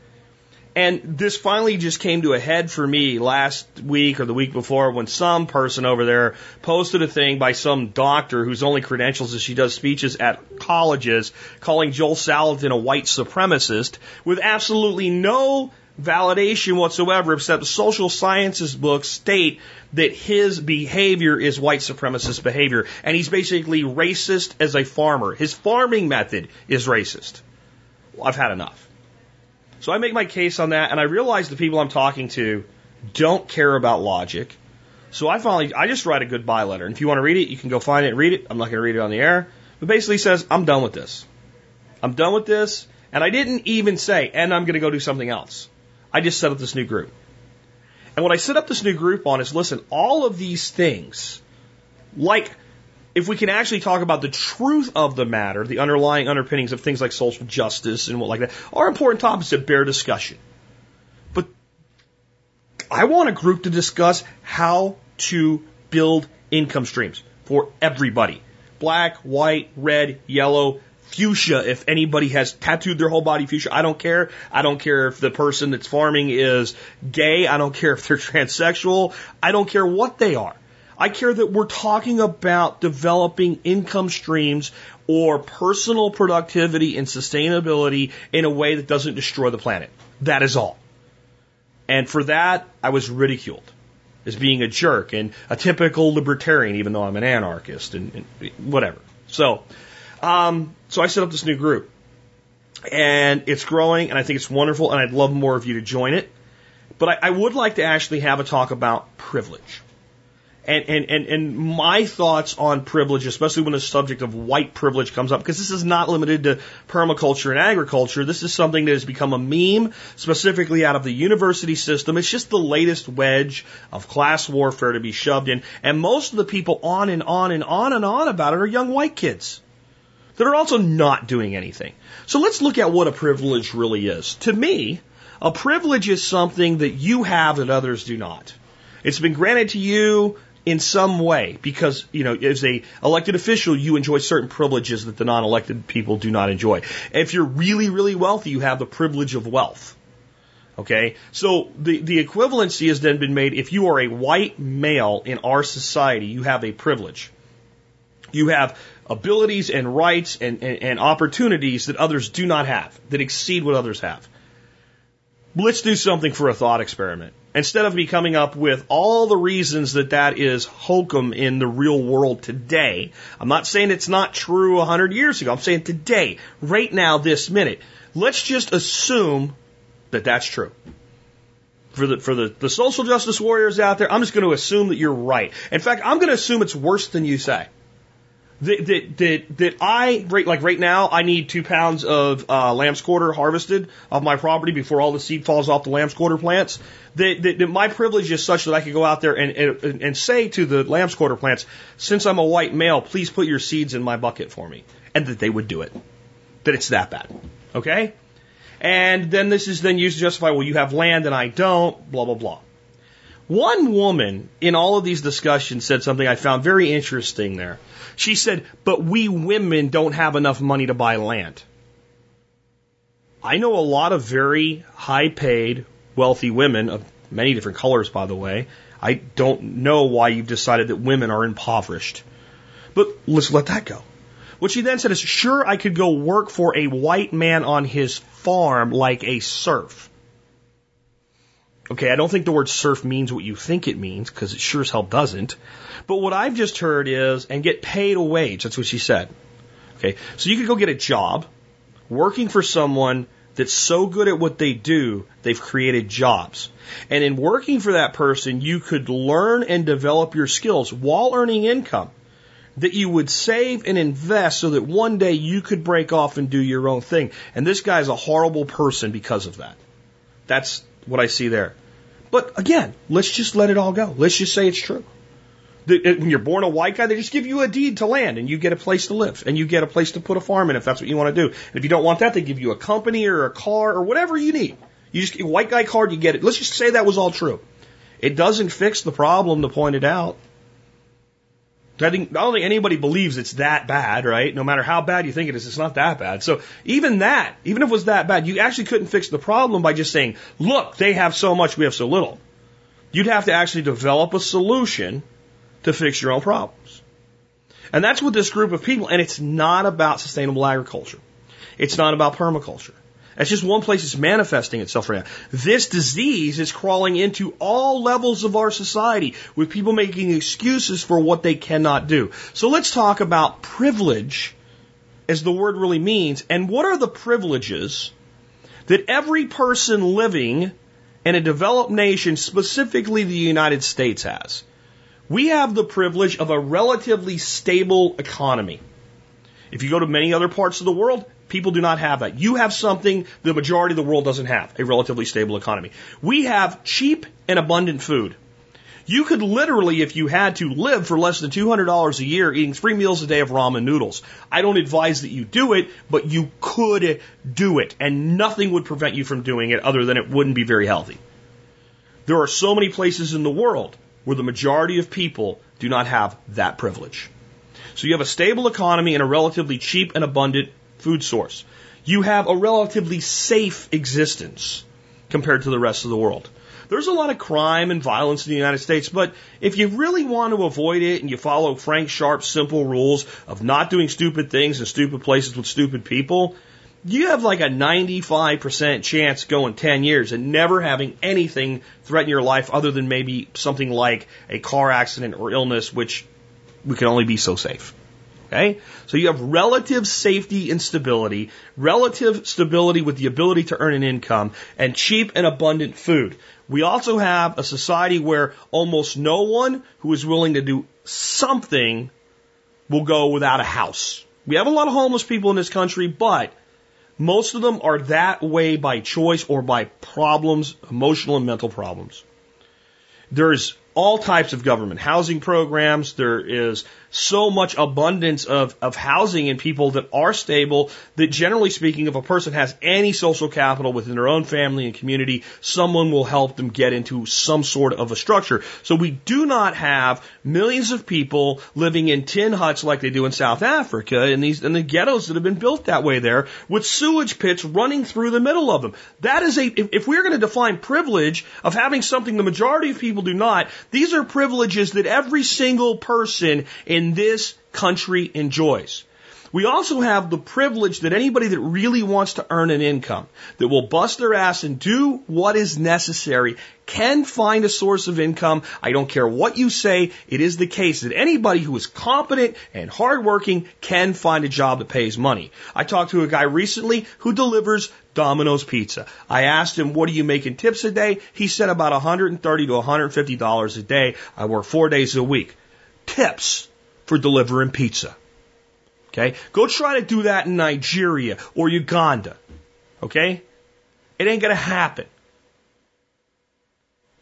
And this finally just came to a head for me last week or the week before when some person over there posted a thing by some doctor whose only credentials is she does speeches at colleges calling Joel Salatin a white supremacist with absolutely no validation whatsoever, except the social sciences books state that his behavior is white supremacist behavior. And he's basically racist as a farmer. His farming method is racist. Well, I've had enough. So I make my case on that, and I realize the people I'm talking to don't care about logic. So I finally, I just write a goodbye letter. And if you want to read it, you can go find it and read it. I'm not going to read it on the air. But basically says, I'm done with this. I'm done with this. And I didn't even say, and I'm going to go do something else. I just set up this new group. And what I set up this new group on is listen, all of these things, like if we can actually talk about the truth of the matter, the underlying underpinnings of things like social justice and what like that, are important topics that bear discussion. But I want a group to discuss how to build income streams for everybody. Black, white, red, yellow, fuchsia if anybody has tattooed their whole body fuchsia. I don't care. I don't care if the person that's farming is gay. I don't care if they're transsexual. I don't care what they are. I care that we're talking about developing income streams or personal productivity and sustainability in a way that doesn't destroy the planet. That is all. And for that, I was ridiculed as being a jerk and a typical libertarian, even though I'm an anarchist and, and whatever. So, um, so I set up this new group. And it's growing, and I think it's wonderful, and I'd love more of you to join it. But I, I would like to actually have a talk about privilege. And, and, and, and my thoughts on privilege, especially when the subject of white privilege comes up, because this is not limited to permaculture and agriculture. This is something that has become a meme, specifically out of the university system. It's just the latest wedge of class warfare to be shoved in. And most of the people on and on and on and on about it are young white kids that are also not doing anything. So let's look at what a privilege really is. To me, a privilege is something that you have that others do not. It's been granted to you in some way because, you know, as a elected official, you enjoy certain privileges that the non-elected people do not enjoy. If you're really, really wealthy, you have the privilege of wealth. Okay? So the, the equivalency has then been made if you are a white male in our society, you have a privilege. You have abilities and rights and, and, and opportunities that others do not have, that exceed what others have. Let's do something for a thought experiment. instead of me coming up with all the reasons that that is hokum in the real world today, I'm not saying it's not true 100 years ago. I'm saying today, right now, this minute. Let's just assume that that's true. For the, for the, the social justice warriors out there, I'm just going to assume that you're right. In fact, I'm going to assume it's worse than you say that that that, that I right like right now I need two pounds of uh, lamb's quarter harvested off my property before all the seed falls off the lamb's quarter plants. That, that, that my privilege is such that I could go out there and, and and say to the lamb's quarter plants, since I'm a white male, please put your seeds in my bucket for me, and that they would do it. That it's that bad. Okay. And then this is then used to justify, well, you have land and I don't, blah, blah, blah. One woman in all of these discussions said something I found very interesting there. She said, but we women don't have enough money to buy land. I know a lot of very high paid, wealthy women of many different colors, by the way. I don't know why you've decided that women are impoverished. But let's let that go. What she then said is, sure, I could go work for a white man on his farm like a serf. Okay, I don't think the word serf means what you think it means, because it sure as hell doesn't. But what I've just heard is, and get paid a wage. That's what she said. Okay, so you could go get a job working for someone that's so good at what they do, they've created jobs. And in working for that person, you could learn and develop your skills while earning income that you would save and invest so that one day you could break off and do your own thing. And this guy's a horrible person because of that. That's what I see there. But again, let's just let it all go. Let's just say it's true. When you're born a white guy, they just give you a deed to land and you get a place to live and you get a place to put a farm in if that's what you want to do. And if you don't want that, they give you a company or a car or whatever you need. You just get a white guy card, you get it. Let's just say that was all true. It doesn't fix the problem to point it out. I think don't think anybody believes it's that bad, right? No matter how bad you think it is, it's not that bad. So even that, even if it was that bad, you actually couldn't fix the problem by just saying, look, they have so much, we have so little. You'd have to actually develop a solution to fix your own problems. And that's what this group of people, and it's not about sustainable agriculture. It's not about permaculture. That's just one place it's manifesting itself right now. This disease is crawling into all levels of our society with people making excuses for what they cannot do. So let's talk about privilege as the word really means and what are the privileges that every person living in a developed nation, specifically the United States has. We have the privilege of a relatively stable economy. If you go to many other parts of the world, People do not have that. You have something the majority of the world doesn't have, a relatively stable economy. We have cheap and abundant food. You could literally, if you had to, live for less than $200 a year eating three meals a day of ramen noodles. I don't advise that you do it, but you could do it, and nothing would prevent you from doing it other than it wouldn't be very healthy. There are so many places in the world where the majority of people do not have that privilege. So you have a stable economy and a relatively cheap and abundant food source. You have a relatively safe existence compared to the rest of the world. There's a lot of crime and violence in the United States, but if you really want to avoid it and you follow Frank Sharp's simple rules of not doing stupid things in stupid places with stupid people, you have like a 95% chance going 10 years and never having anything threaten your life other than maybe something like a car accident or illness, which we can only be so safe. Okay? So you have relative safety and stability, relative stability with the ability to earn an income, and cheap and abundant food. We also have a society where almost no one who is willing to do something will go without a house. We have a lot of homeless people in this country, but most of them are that way by choice or by problems, emotional and mental problems. There's all types of government housing programs. There is so much abundance of, of housing and people that are stable that generally speaking, if a person has any social capital within their own family and community, someone will help them get into some sort of a structure. So we do not have millions of people living in tin huts like they do in South Africa in these in the ghettos that have been built that way there with sewage pits running through the middle of them. That is a if, if we're going to define privilege of having something the majority of people do not, these are privileges that every single person in this country enjoys. We also have the privilege that anybody that really wants to earn an income, that will bust their ass and do what is necessary, can find a source of income. I don't care what you say, it is the case that anybody who is competent and hardworking can find a job that pays money. I talked to a guy recently who delivers Domino's Pizza. I asked him, what are you making tips a day? He said about 130 to 150 dollars a day. I work four days a week. Tips for delivering pizza. Okay? Go try to do that in Nigeria or Uganda. Okay? It ain't gonna happen.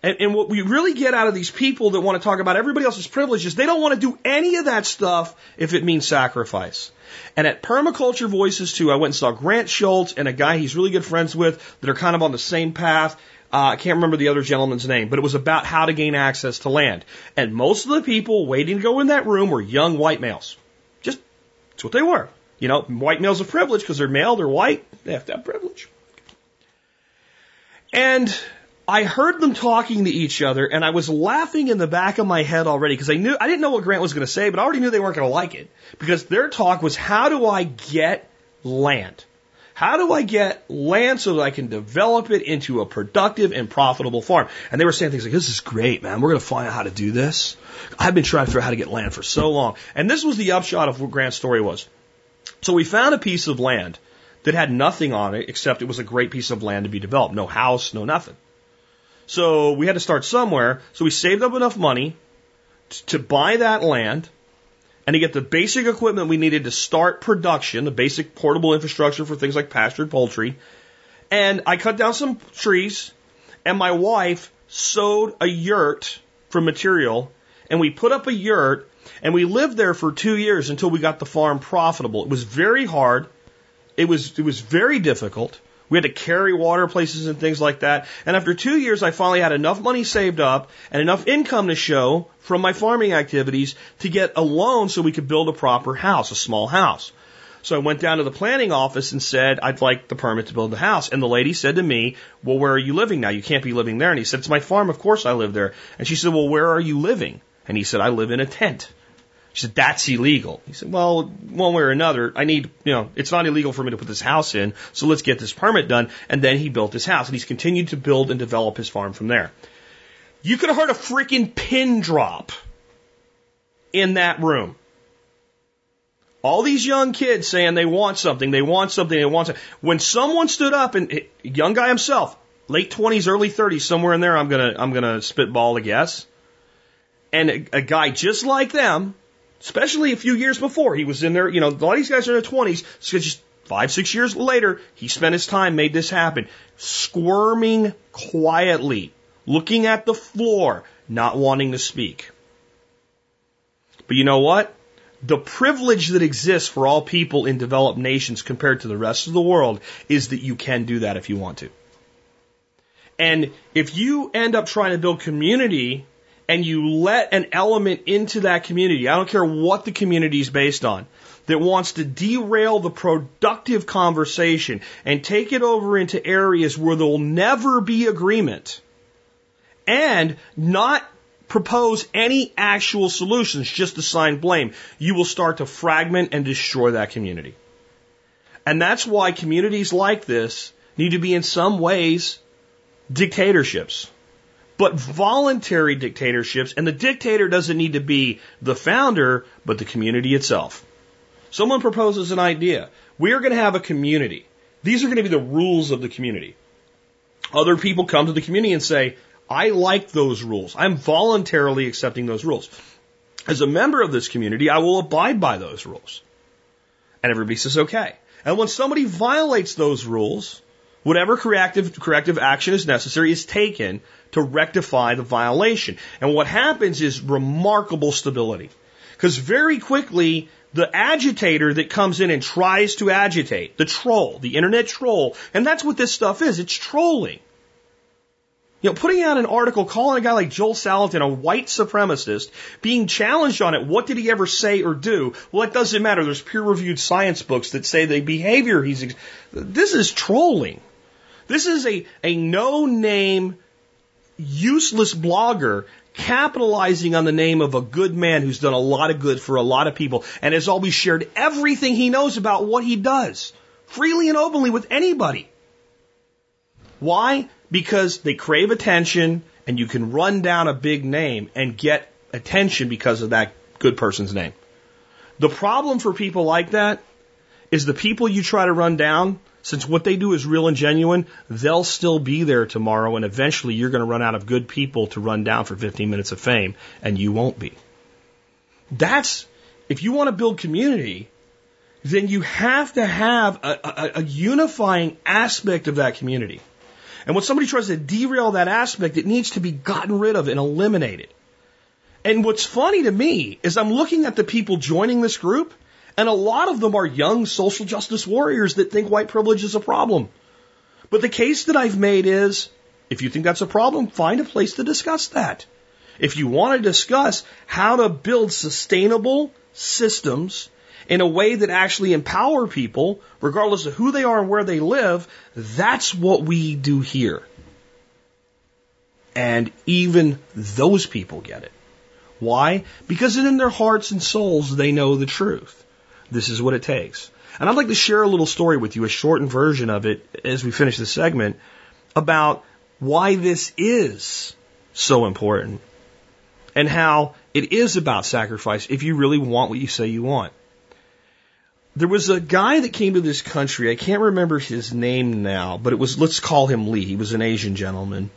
And, and what we really get out of these people that want to talk about everybody else's privileges, they don't want to do any of that stuff if it means sacrifice. And at Permaculture Voices too, I went and saw Grant Schultz and a guy he's really good friends with that are kind of on the same path. Uh, I can't remember the other gentleman's name, but it was about how to gain access to land. And most of the people waiting to go in that room were young white males. That's what they were. You know, white males of privilege because they're male, they're white, they have to have privilege. And I heard them talking to each other and I was laughing in the back of my head already because I knew, I didn't know what Grant was going to say, but I already knew they weren't going to like it because their talk was how do I get land? How do I get land so that I can develop it into a productive and profitable farm? And they were saying things like, this is great, man. We're going to find out how to do this. I've been trying to figure out how to get land for so long. And this was the upshot of what Grant's story was. So we found a piece of land that had nothing on it except it was a great piece of land to be developed. No house, no nothing. So we had to start somewhere. So we saved up enough money to buy that land and to get the basic equipment we needed to start production, the basic portable infrastructure for things like pastured poultry. And I cut down some trees and my wife sewed a yurt from material and we put up a yurt and we lived there for two years until we got the farm profitable. It was very hard. It was, it was very difficult. We had to carry water places and things like that. And after two years, I finally had enough money saved up and enough income to show from my farming activities to get a loan so we could build a proper house, a small house. So I went down to the planning office and said, I'd like the permit to build the house. And the lady said to me, well, where are you living now? You can't be living there. And he said, it's my farm. Of course I live there. And she said, well, where are you living? And he said, I live in a tent. She said, that's illegal. He said, well, one way or another, I need, you know, it's not illegal for me to put this house in, so let's get this permit done. And then he built his house, and he's continued to build and develop his farm from there. You could have heard a freaking pin drop in that room. All these young kids saying they want something, they want something, they want something. When someone stood up, and eh, young guy himself, late 20s, early 30s, somewhere in there, I'm gonna, I'm gonna spitball a guess. And a, a guy just like them, especially a few years before. He was in there, you know, a lot of these guys are in their 20s. So just five, six years later, he spent his time, made this happen, squirming quietly, looking at the floor, not wanting to speak. But you know what? The privilege that exists for all people in developed nations compared to the rest of the world is that you can do that if you want to. And if you end up trying to build community and you let an element into that community, I don't care what the community is based on, that wants to derail the productive conversation and take it over into areas where there'll never be agreement and not propose any actual solutions, just assign blame, you will start to fragment and destroy that community. And that's why communities like this need to be in some ways dictatorships but voluntary dictatorships, and the dictator doesn't need to be the founder, but the community itself. Someone proposes an idea. We are going to have a community. These are going to be the rules of the community. Other people come to the community and say, I like those rules. I'm voluntarily accepting those rules. As a member of this community, I will abide by those rules. And everybody says, okay. And when somebody violates those rules, whatever corrective, corrective action is necessary is taken to rectify the violation. And what happens is remarkable stability. Because very quickly, the agitator that comes in and tries to agitate, the troll, the internet troll, and that's what this stuff is, it's trolling. You know, putting out an article calling a guy like Joel Salatin a white supremacist, being challenged on it, what did he ever say or do? Well, it doesn't matter. There's peer reviewed science books that say the behavior he's, this is trolling. This is a, a no name useless blogger capitalizing on the name of a good man who's done a lot of good for a lot of people and has always shared everything he knows about what he does freely and openly with anybody. Why? Because they crave attention and you can run down a big name and get attention because of that good person's name. The problem for people like that is the people you try to run down, since what they do is real and genuine, they'll still be there tomorrow and eventually you're going to run out of good people to run down for 15 minutes of fame and you won't be. That's, if you want to build community, then you have to have a, a, a unifying aspect of that community. And when somebody tries to derail that aspect, it needs to be gotten rid of and eliminated. And what's funny to me is I'm looking at the people joining this group, and a lot of them are young social justice warriors that think white privilege is a problem. But the case that I've made is if you think that's a problem, find a place to discuss that. If you want to discuss how to build sustainable systems in a way that actually empower people, regardless of who they are and where they live, that's what we do here. And even those people get it. Why? Because in their hearts and souls, they know the truth. This is what it takes. And I'd like to share a little story with you, a shortened version of it as we finish this segment about why this is so important and how it is about sacrifice if you really want what you say you want. There was a guy that came to this country. I can't remember his name now, but it was, let's call him Lee. He was an Asian gentleman.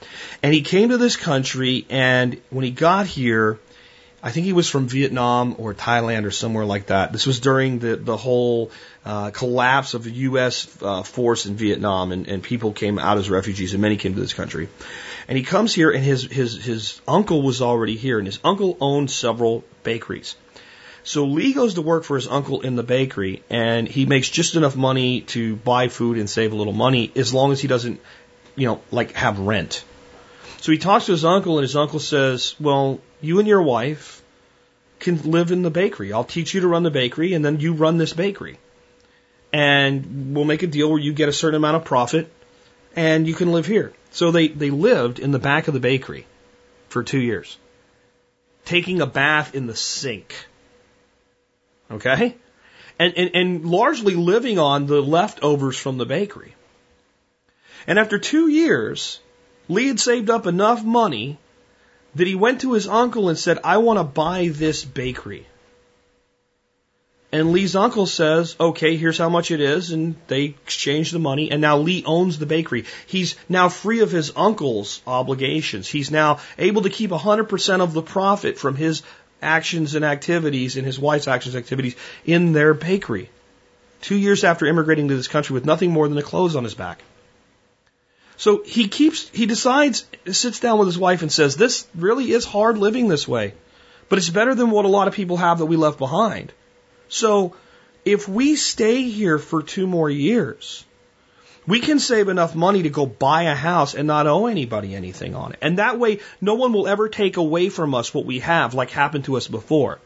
And he came to this country, and when he got here, I think he was from Vietnam or Thailand or somewhere like that. This was during the, the whole uh, collapse of the U.S. Uh, force in Vietnam, and, and people came out as refugees, and many came to this country. And he comes here, and his, his, his uncle was already here, and his uncle owned several bakeries. So Lee goes to work for his uncle in the bakery and he makes just enough money to buy food and save a little money as long as he doesn't, you know, like have rent. So he talks to his uncle and his uncle says, well, you and your wife can live in the bakery. I'll teach you to run the bakery and then you run this bakery. And we'll make a deal where you get a certain amount of profit and you can live here. So they, they lived in the back of the bakery for two years, taking a bath in the sink Okay? And, and, and largely living on the leftovers from the bakery. And after two years, Lee had saved up enough money that he went to his uncle and said, I want to buy this bakery. And Lee's uncle says, okay, here's how much it is. And they exchange the money. And now Lee owns the bakery. He's now free of his uncle's obligations. He's now able to keep 100% of the profit from his actions and activities and his wife's actions and activities in their bakery. Two years after immigrating to this country with nothing more than the clothes on his back. So he keeps, he decides, sits down with his wife and says, this really is hard living this way, but it's better than what a lot of people have that we left behind. So if we stay here for two more years, we can save enough money to go buy a house and not owe anybody anything on it. And that way, no one will ever take away from us what we have, like happened to us before.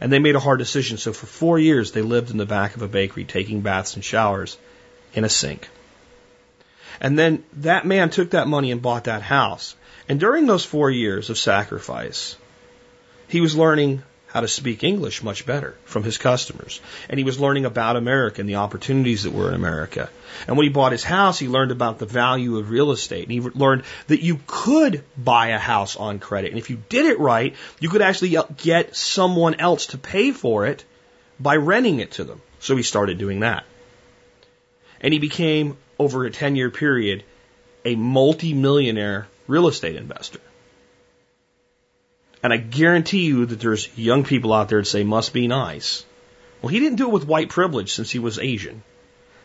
And they made a hard decision. So for four years, they lived in the back of a bakery, taking baths and showers in a sink. And then that man took that money and bought that house. And during those four years of sacrifice, he was learning how to speak English much better from his customers. And he was learning about America and the opportunities that were in America. And when he bought his house, he learned about the value of real estate. And he learned that you could buy a house on credit. And if you did it right, you could actually uh, get someone else to pay for it by renting it to them. So he started doing that. And he became, over a 10 year period, a multi-millionaire real estate investor. And I guarantee you that there's young people out there that say must be nice. Well, he didn't do it with white privilege since he was Asian.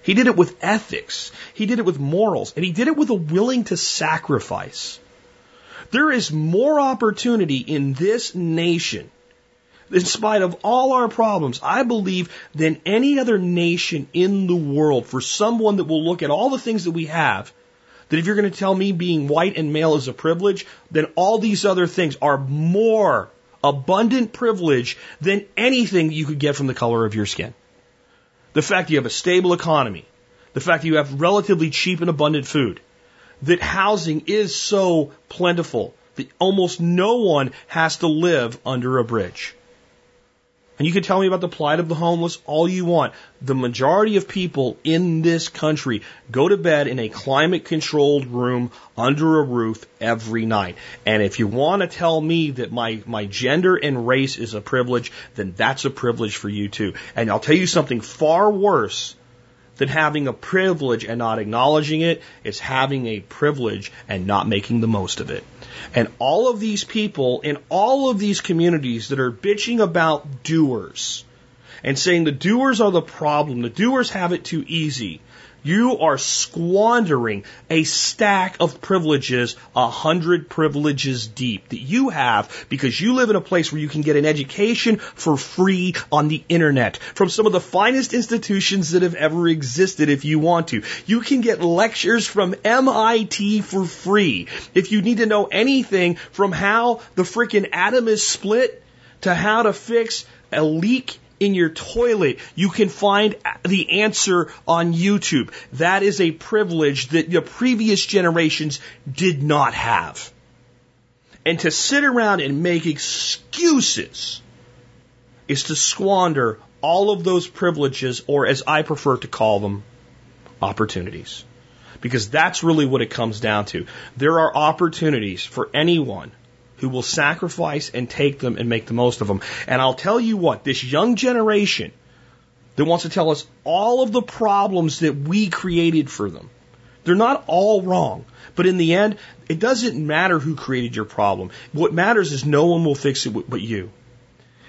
He did it with ethics. He did it with morals. And he did it with a willing to sacrifice. There is more opportunity in this nation, in spite of all our problems, I believe, than any other nation in the world for someone that will look at all the things that we have that if you're going to tell me being white and male is a privilege, then all these other things are more abundant privilege than anything you could get from the color of your skin. The fact that you have a stable economy, the fact that you have relatively cheap and abundant food, that housing is so plentiful, that almost no one has to live under a bridge. And you can tell me about the plight of the homeless all you want. The majority of people in this country go to bed in a climate controlled room under a roof every night. And if you want to tell me that my, my gender and race is a privilege, then that's a privilege for you too. And I'll tell you something far worse than having a privilege and not acknowledging it is having a privilege and not making the most of it. And all of these people in all of these communities that are bitching about doers and saying the doers are the problem, the doers have it too easy, you are squandering a stack of privileges, a hundred privileges deep that you have because you live in a place where you can get an education for free on the internet from some of the finest institutions that have ever existed if you want to. You can get lectures from MIT for free. If you need to know anything from how the freaking atom is split to how to fix a leak in your toilet, you can find the answer on YouTube. That is a privilege that the previous generations did not have. And to sit around and make excuses is to squander all of those privileges, or as I prefer to call them, opportunities. Because that's really what it comes down to. There are opportunities for anyone who will sacrifice and take them and make the most of them. And I'll tell you what, this young generation that wants to tell us all of the problems that we created for them, they're not all wrong. But in the end, it doesn't matter who created your problem. What matters is no one will fix it but you.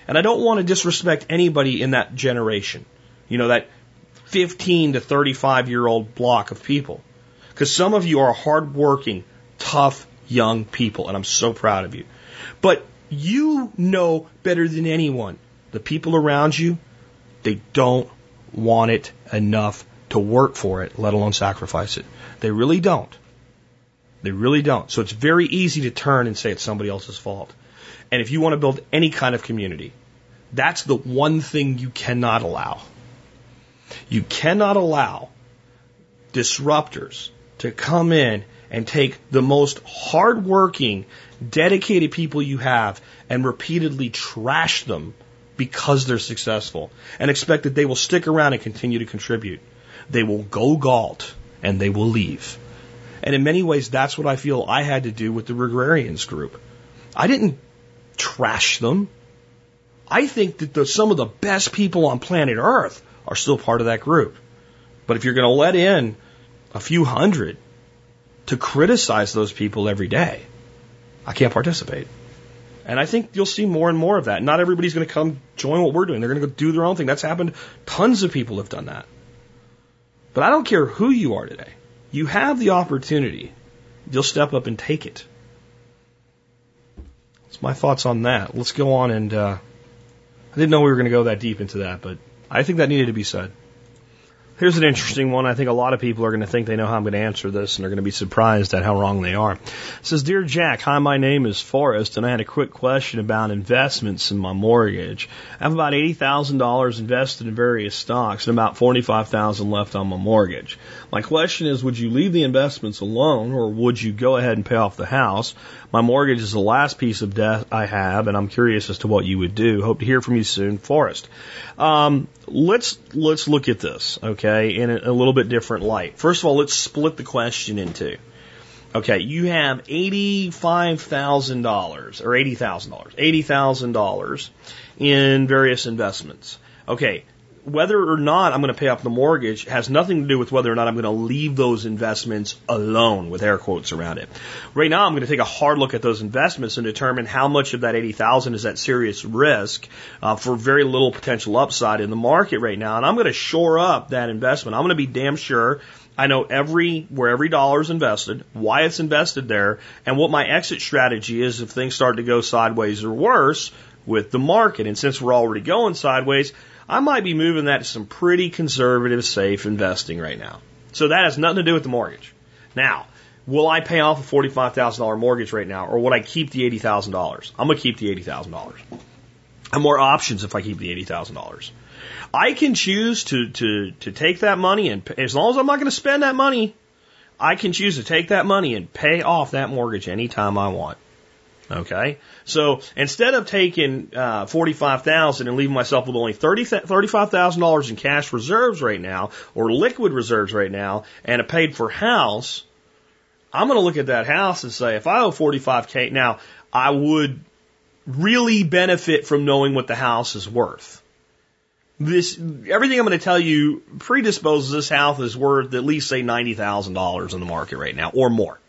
And I don't want to disrespect anybody in that generation. You know, that 15 to 35 year old block of people. Because some of you are hardworking, tough, young people, and I'm so proud of you. But you know better than anyone the people around you, they don't want it enough to work for it, let alone sacrifice it. They really don't. They really don't. So it's very easy to turn and say it's somebody else's fault. And if you want to build any kind of community, that's the one thing you cannot allow. You cannot allow disruptors to come in and take the most hardworking, dedicated people you have and repeatedly trash them because they're successful and expect that they will stick around and continue to contribute. They will go galt and they will leave. And in many ways, that's what I feel I had to do with the Regrarians group. I didn't trash them. I think that the, some of the best people on planet Earth are still part of that group. But if you're going to let in a few hundred to criticize those people every day, I can't participate. And I think you'll see more and more of that. Not everybody's going to come join what we're doing. They're going to go do their own thing. That's happened. Tons of people have done that. But I don't care who you are today. You have the opportunity. You'll step up and take it. That's my thoughts on that. Let's go on and, uh, I didn't know we were going to go that deep into that, but I think that needed to be said. Here's an interesting one. I think a lot of people are going to think they know how I'm going to answer this and they're going to be surprised at how wrong they are. It says, Dear Jack, hi, my name is Forrest and I had a quick question about investments in my mortgage. I have about $80,000 invested in various stocks and about 45,000 left on my mortgage. My question is, would you leave the investments alone or would you go ahead and pay off the house? My mortgage is the last piece of debt I have and I'm curious as to what you would do. Hope to hear from you soon, Forrest. Um, let's let's look at this, okay, in a, a little bit different light. First of all, let's split the question into. Okay, you have eighty-five thousand dollars or eighty thousand dollars, eighty thousand dollars in various investments. Okay, whether or not I'm going to pay off the mortgage has nothing to do with whether or not I'm going to leave those investments alone with air quotes around it. Right now, I'm going to take a hard look at those investments and determine how much of that 80,000 is at serious risk uh, for very little potential upside in the market right now. And I'm going to shore up that investment. I'm going to be damn sure I know every where every dollar is invested, why it's invested there, and what my exit strategy is if things start to go sideways or worse with the market. And since we're already going sideways, I might be moving that to some pretty conservative, safe investing right now. So that has nothing to do with the mortgage. Now, will I pay off a $45,000 mortgage right now or would I keep the $80,000? I'm going to keep the $80,000. I have more options if I keep the $80,000. I can choose to, to, to take that money and as long as I'm not going to spend that money, I can choose to take that money and pay off that mortgage anytime I want. Okay, so instead of taking uh, forty-five thousand and leaving myself with only thirty thirty-five thousand dollars in cash reserves right now, or liquid reserves right now, and a paid-for house, I'm going to look at that house and say, if I owe forty-five k now, I would really benefit from knowing what the house is worth. This everything I'm going to tell you predisposes this house is worth at least say ninety thousand dollars in the market right now, or more.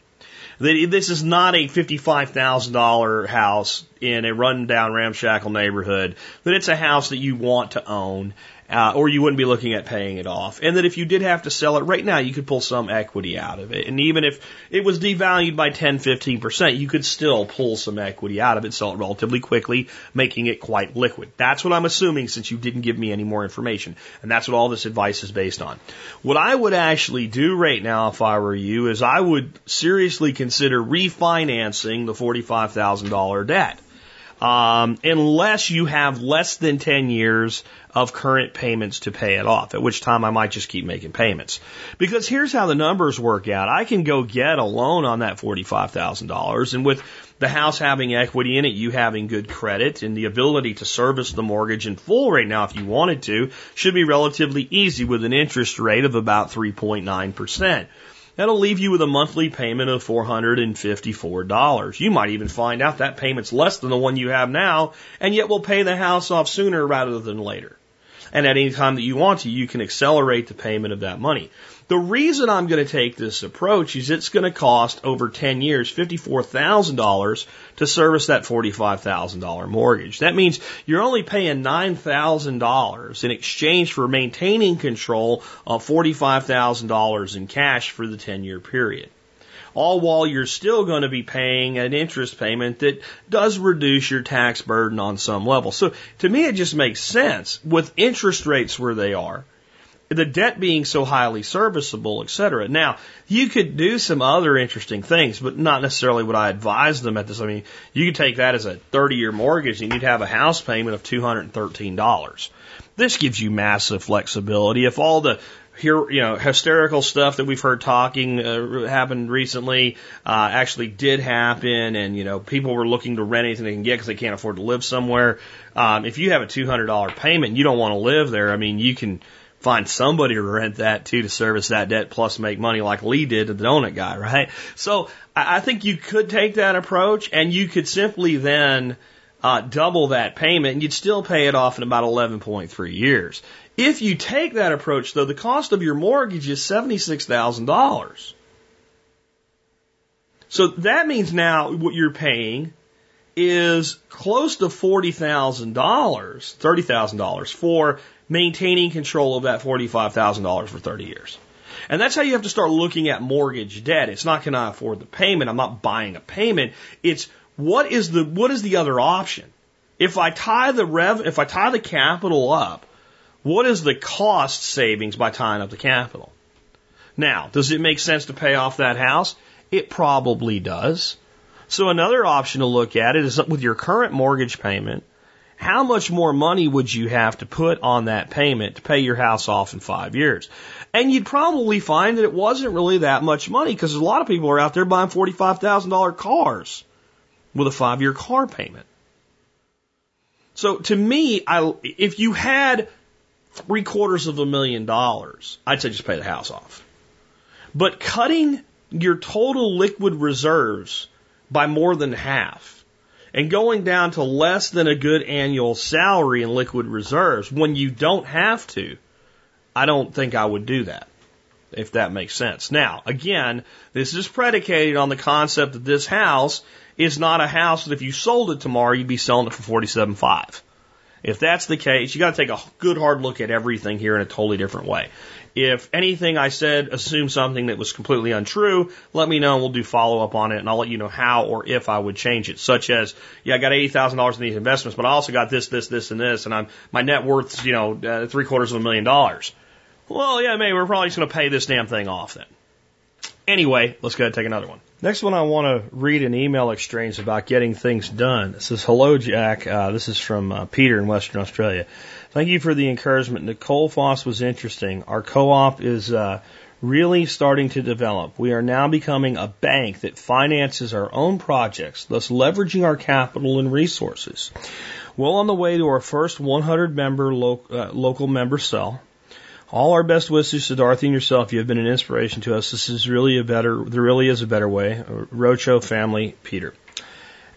This is not a $55,000 house in a rundown ramshackle neighborhood, that it's a house that you want to own uh, or you wouldn't be looking at paying it off. And that if you did have to sell it right now, you could pull some equity out of it. And even if it was devalued by 10, 15%, you could still pull some equity out of it, sell it relatively quickly, making it quite liquid. That's what I'm assuming since you didn't give me any more information. And that's what all this advice is based on. What I would actually do right now if I were you is I would seriously consider refinancing the $45,000 debt. Um, unless you have less than 10 years of current payments to pay it off, at which time I might just keep making payments. Because here's how the numbers work out. I can go get a loan on that $45,000 and with the house having equity in it, you having good credit and the ability to service the mortgage in full right now if you wanted to should be relatively easy with an interest rate of about 3.9%. That'll leave you with a monthly payment of $454. You might even find out that payment's less than the one you have now, and yet will pay the house off sooner rather than later. And at any time that you want to, you can accelerate the payment of that money. The reason I'm going to take this approach is it's going to cost over 10 years $54,000 to service that $45,000 mortgage. That means you're only paying $9,000 in exchange for maintaining control of $45,000 in cash for the 10 year period all while you're still going to be paying an interest payment that does reduce your tax burden on some level. So to me, it just makes sense with interest rates where they are the debt being so highly serviceable, et cetera. Now, you could do some other interesting things, but not necessarily what I advise them at this. I mean, you could take that as a 30 year mortgage and you'd have a house payment of $213. This gives you massive flexibility. If all the here, you know, hysterical stuff that we've heard talking uh, happened recently uh, actually did happen, and you know, people were looking to rent anything they can get because they can't afford to live somewhere. Um, if you have a two hundred dollar payment, you don't want to live there. I mean, you can find somebody to rent that to to service that debt plus make money like Lee did to the donut guy, right? So I think you could take that approach, and you could simply then. Uh, double that payment and you'd still pay it off in about 11.3 years. If you take that approach, though, the cost of your mortgage is $76,000. So that means now what you're paying is close to $40,000, $30,000 for maintaining control of that $45,000 for 30 years. And that's how you have to start looking at mortgage debt. It's not can I afford the payment? I'm not buying a payment. It's what is the what is the other option? If I tie the rev if I tie the capital up what is the cost savings by tying up the capital? Now, does it make sense to pay off that house? It probably does. So another option to look at it is with your current mortgage payment, how much more money would you have to put on that payment to pay your house off in five years? And you'd probably find that it wasn't really that much money because a lot of people are out there buying $45,000 cars with a five year car payment. So to me, I, if you had three quarters of a million dollars, I'd say just pay the house off. But cutting your total liquid reserves by more than half and going down to less than a good annual salary in liquid reserves when you don't have to, I don't think I would do that, if that makes sense. Now, again, this is predicated on the concept that this house is not a house that if you sold it tomorrow, you'd be selling it for forty-seven five. If that's the case, you got to take a good hard look at everything here in a totally different way. If anything I said assumed something that was completely untrue, let me know and we'll do follow up on it and I'll let you know how or if I would change it. Such as, yeah, I got $80,000 in these investments, but I also got this, this, this, and this, and I'm, my net worth's, you know, uh, three quarters of a million dollars. Well, yeah, maybe we're probably just going to pay this damn thing off then. Anyway, let's go ahead and take another one. Next one, I want to read an email exchange about getting things done. It says, Hello, Jack. Uh, this is from uh, Peter in Western Australia. Thank you for the encouragement. Nicole Foss was interesting. Our co op is uh, really starting to develop. We are now becoming a bank that finances our own projects, thus leveraging our capital and resources. Well on the way to our first 100 member lo- uh, local member cell. All our best wishes to Dorothy and yourself. You have been an inspiration to us. This is really a better, there really is a better way. Roadshow family, Peter.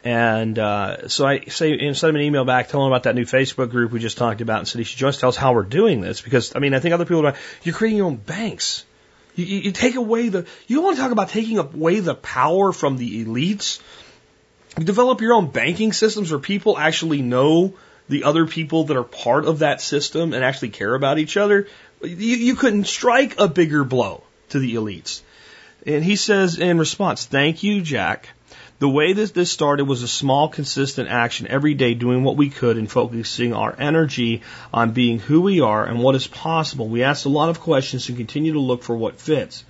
And uh, so I say, and send him an email back, tell him about that new Facebook group we just talked about, and said he should join us, tell us how we're doing this. Because, I mean, I think other people are, you're creating your own banks. You, you, you take away the, you want to talk about taking away the power from the elites? You develop your own banking systems where people actually know the other people that are part of that system and actually care about each other. You, you couldn't strike a bigger blow to the elites. And he says in response, thank you, Jack. The way that this started was a small, consistent action every day, doing what we could and focusing our energy on being who we are and what is possible. We asked a lot of questions and continue to look for what fits.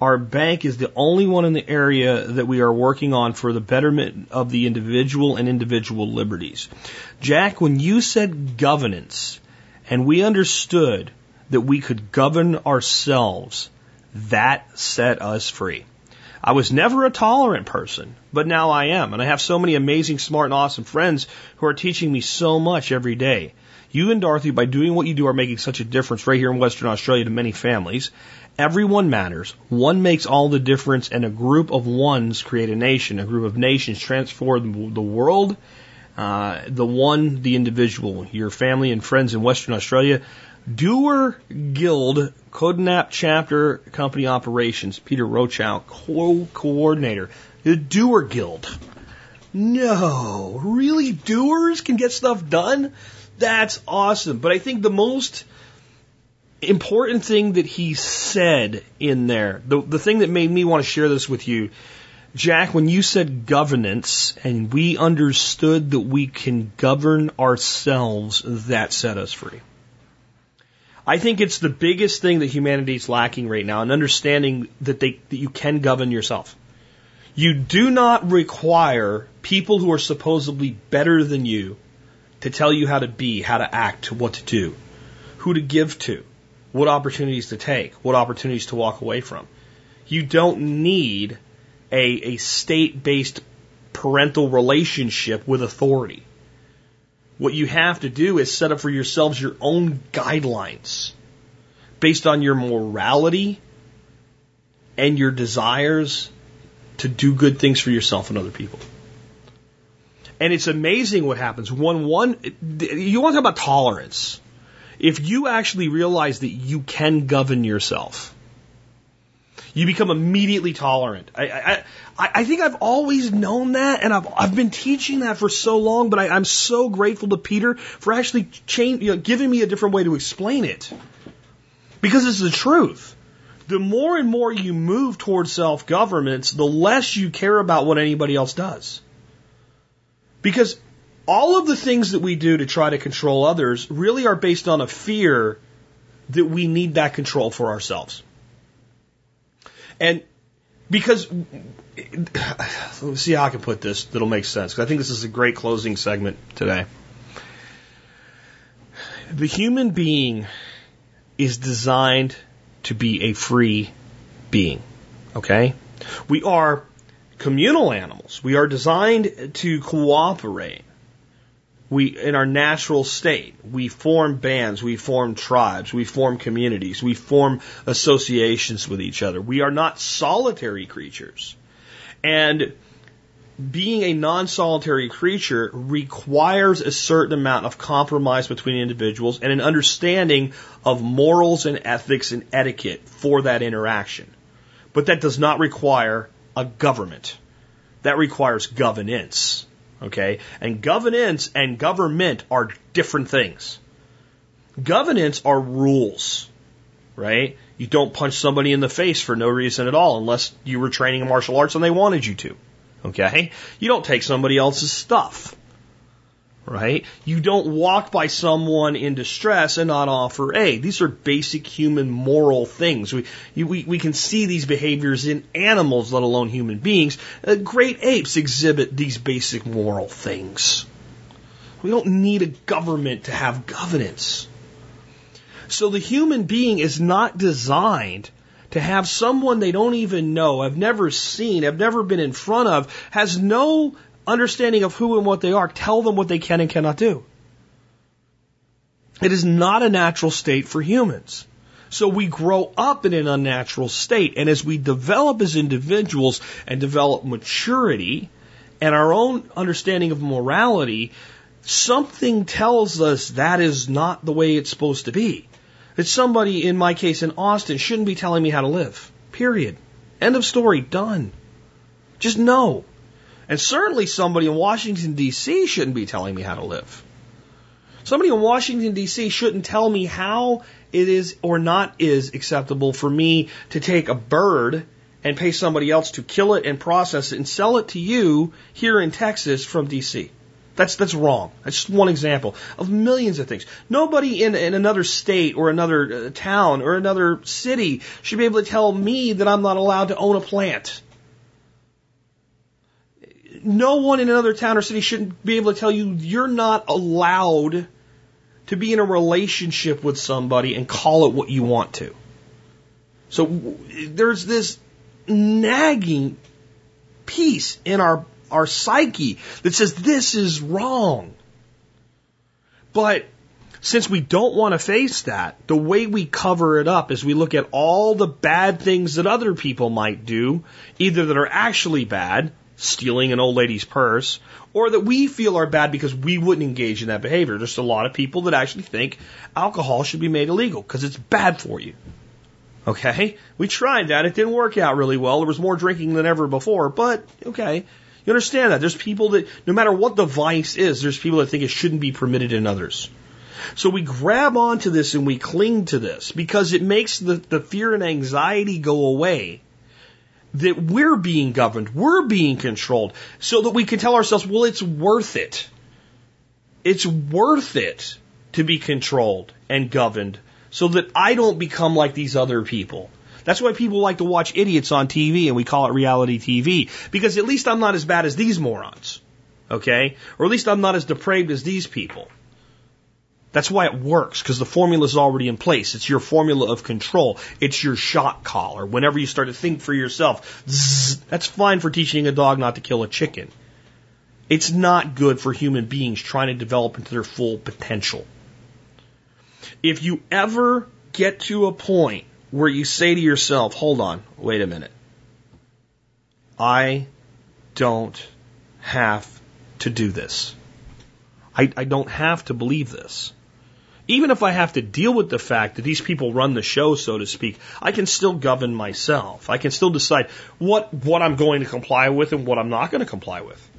Our bank is the only one in the area that we are working on for the betterment of the individual and individual liberties. Jack, when you said governance and we understood that we could govern ourselves, that set us free. I was never a tolerant person, but now I am. And I have so many amazing, smart, and awesome friends who are teaching me so much every day. You and Dorothy, by doing what you do, are making such a difference right here in Western Australia to many families. Everyone matters. One makes all the difference, and a group of ones create a nation. A group of nations transform the world. Uh, the one, the individual, your family and friends in Western Australia Doer Guild Codenap Chapter Company Operations, Peter Rochow, co coordinator. The Doer Guild. No, really? Doers can get stuff done? That's awesome. But I think the most important thing that he said in there, the, the thing that made me want to share this with you, Jack, when you said governance and we understood that we can govern ourselves, that set us free. I think it's the biggest thing that humanity is lacking right now, an understanding that they that you can govern yourself. You do not require people who are supposedly better than you to tell you how to be, how to act, what to do, who to give to, what opportunities to take, what opportunities to walk away from. You don't need a, a state based parental relationship with authority. What you have to do is set up for yourselves your own guidelines based on your morality and your desires to do good things for yourself and other people. And it's amazing what happens. One, one, you want to talk about tolerance. If you actually realize that you can govern yourself, you become immediately tolerant. I, I, I think I've always known that, and I've, I've been teaching that for so long, but I, I'm so grateful to Peter for actually change, you know, giving me a different way to explain it. Because it's the truth. The more and more you move towards self governance, the less you care about what anybody else does. Because all of the things that we do to try to control others really are based on a fear that we need that control for ourselves. And because let's see how I can put this that'll make sense. Because I think this is a great closing segment today. The human being is designed to be a free being. Okay? We are communal animals. We are designed to cooperate we in our natural state we form bands we form tribes we form communities we form associations with each other. We are not solitary creatures. And being a non-solitary creature requires a certain amount of compromise between individuals and an understanding of morals and ethics and etiquette for that interaction. But that does not require a government. That requires governance Okay? And governance and government are different things. Governance are rules, right? You don't punch somebody in the face for no reason at all unless you were training in martial arts and they wanted you to. Okay? You don't take somebody else's stuff right? You don't walk by someone in distress and not offer aid. These are basic human moral things. We, you, we, we can see these behaviors in animals, let alone human beings. Uh, great apes exhibit these basic moral things. We don't need a government to have governance. So the human being is not designed to have someone they don't even know, have never seen, have never been in front of, has no understanding of who and what they are, tell them what they can and cannot do. It is not a natural state for humans. So we grow up in an unnatural state. And as we develop as individuals and develop maturity and our own understanding of morality, something tells us that is not the way it's supposed to be. That somebody, in my case in Austin, shouldn't be telling me how to live. Period. End of story. Done. Just no. And certainly somebody in Washington, D.C. shouldn't be telling me how to live. Somebody in Washington, D.C. shouldn't tell me how it is or not is acceptable for me to take a bird and pay somebody else to kill it and process it and sell it to you here in Texas from D.C. That's that's wrong. That's just one example of millions of things. Nobody in, in another state or another uh, town or another city should be able to tell me that I'm not allowed to own a plant. No one in another town or city shouldn't be able to tell you you're not allowed to be in a relationship with somebody and call it what you want to. So there's this nagging piece in our our psyche that says this is wrong. But since we don't want to face that, the way we cover it up is we look at all the bad things that other people might do, either that are actually bad, stealing an old lady's purse, or that we feel are bad because we wouldn't engage in that behavior. There's a lot of people that actually think alcohol should be made illegal because it's bad for you. Okay? We tried that. It didn't work out really well. There was more drinking than ever before, but okay. You understand that? There's people that, no matter what the vice is, there's people that think it shouldn't be permitted in others. So we grab onto this and we cling to this because it makes the, the fear and anxiety go away that we're being governed, we're being controlled, so that we can tell ourselves, well, it's worth it. It's worth it to be controlled and governed so that I don't become like these other people. That's why people like to watch idiots on TV and we call it reality TV. Because at least I'm not as bad as these morons. Okay? Or at least I'm not as depraved as these people. That's why it works, because the formula is already in place. It's your formula of control. It's your shot collar. Whenever you start to think for yourself, zzz, that's fine for teaching a dog not to kill a chicken. It's not good for human beings trying to develop into their full potential. If you ever get to a point where you say to yourself, hold on, wait a minute. I don't have to do this. I, I don't have to believe this. Even if I have to deal with the fact that these people run the show, so to speak, I can still govern myself. I can still decide what, what I'm going to comply with and what I'm not going to comply with.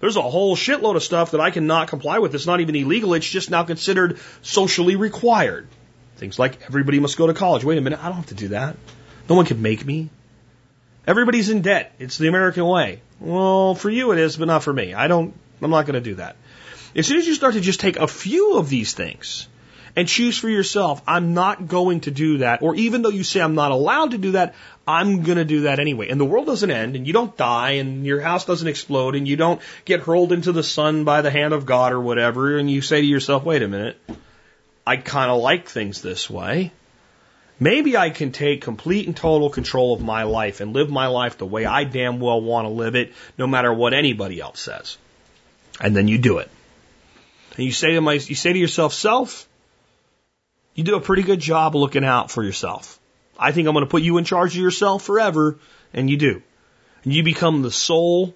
There's a whole shitload of stuff that I cannot comply with. It's not even illegal. It's just now considered socially required. Things like everybody must go to college. Wait a minute, I don't have to do that. No one can make me. Everybody's in debt. It's the American way. Well, for you it is, but not for me. I don't, I'm not going to do that. As soon as you start to just take a few of these things and choose for yourself, I'm not going to do that, or even though you say I'm not allowed to do that, I'm going to do that anyway. And the world doesn't end, and you don't die, and your house doesn't explode, and you don't get hurled into the sun by the hand of God or whatever, and you say to yourself, wait a minute, I kind of like things this way. Maybe I can take complete and total control of my life and live my life the way I damn well want to live it, no matter what anybody else says. And then you do it. And you say to my, you say to yourself, self, you do a pretty good job looking out for yourself. I think I'm going to put you in charge of yourself forever, and you do. And you become the sole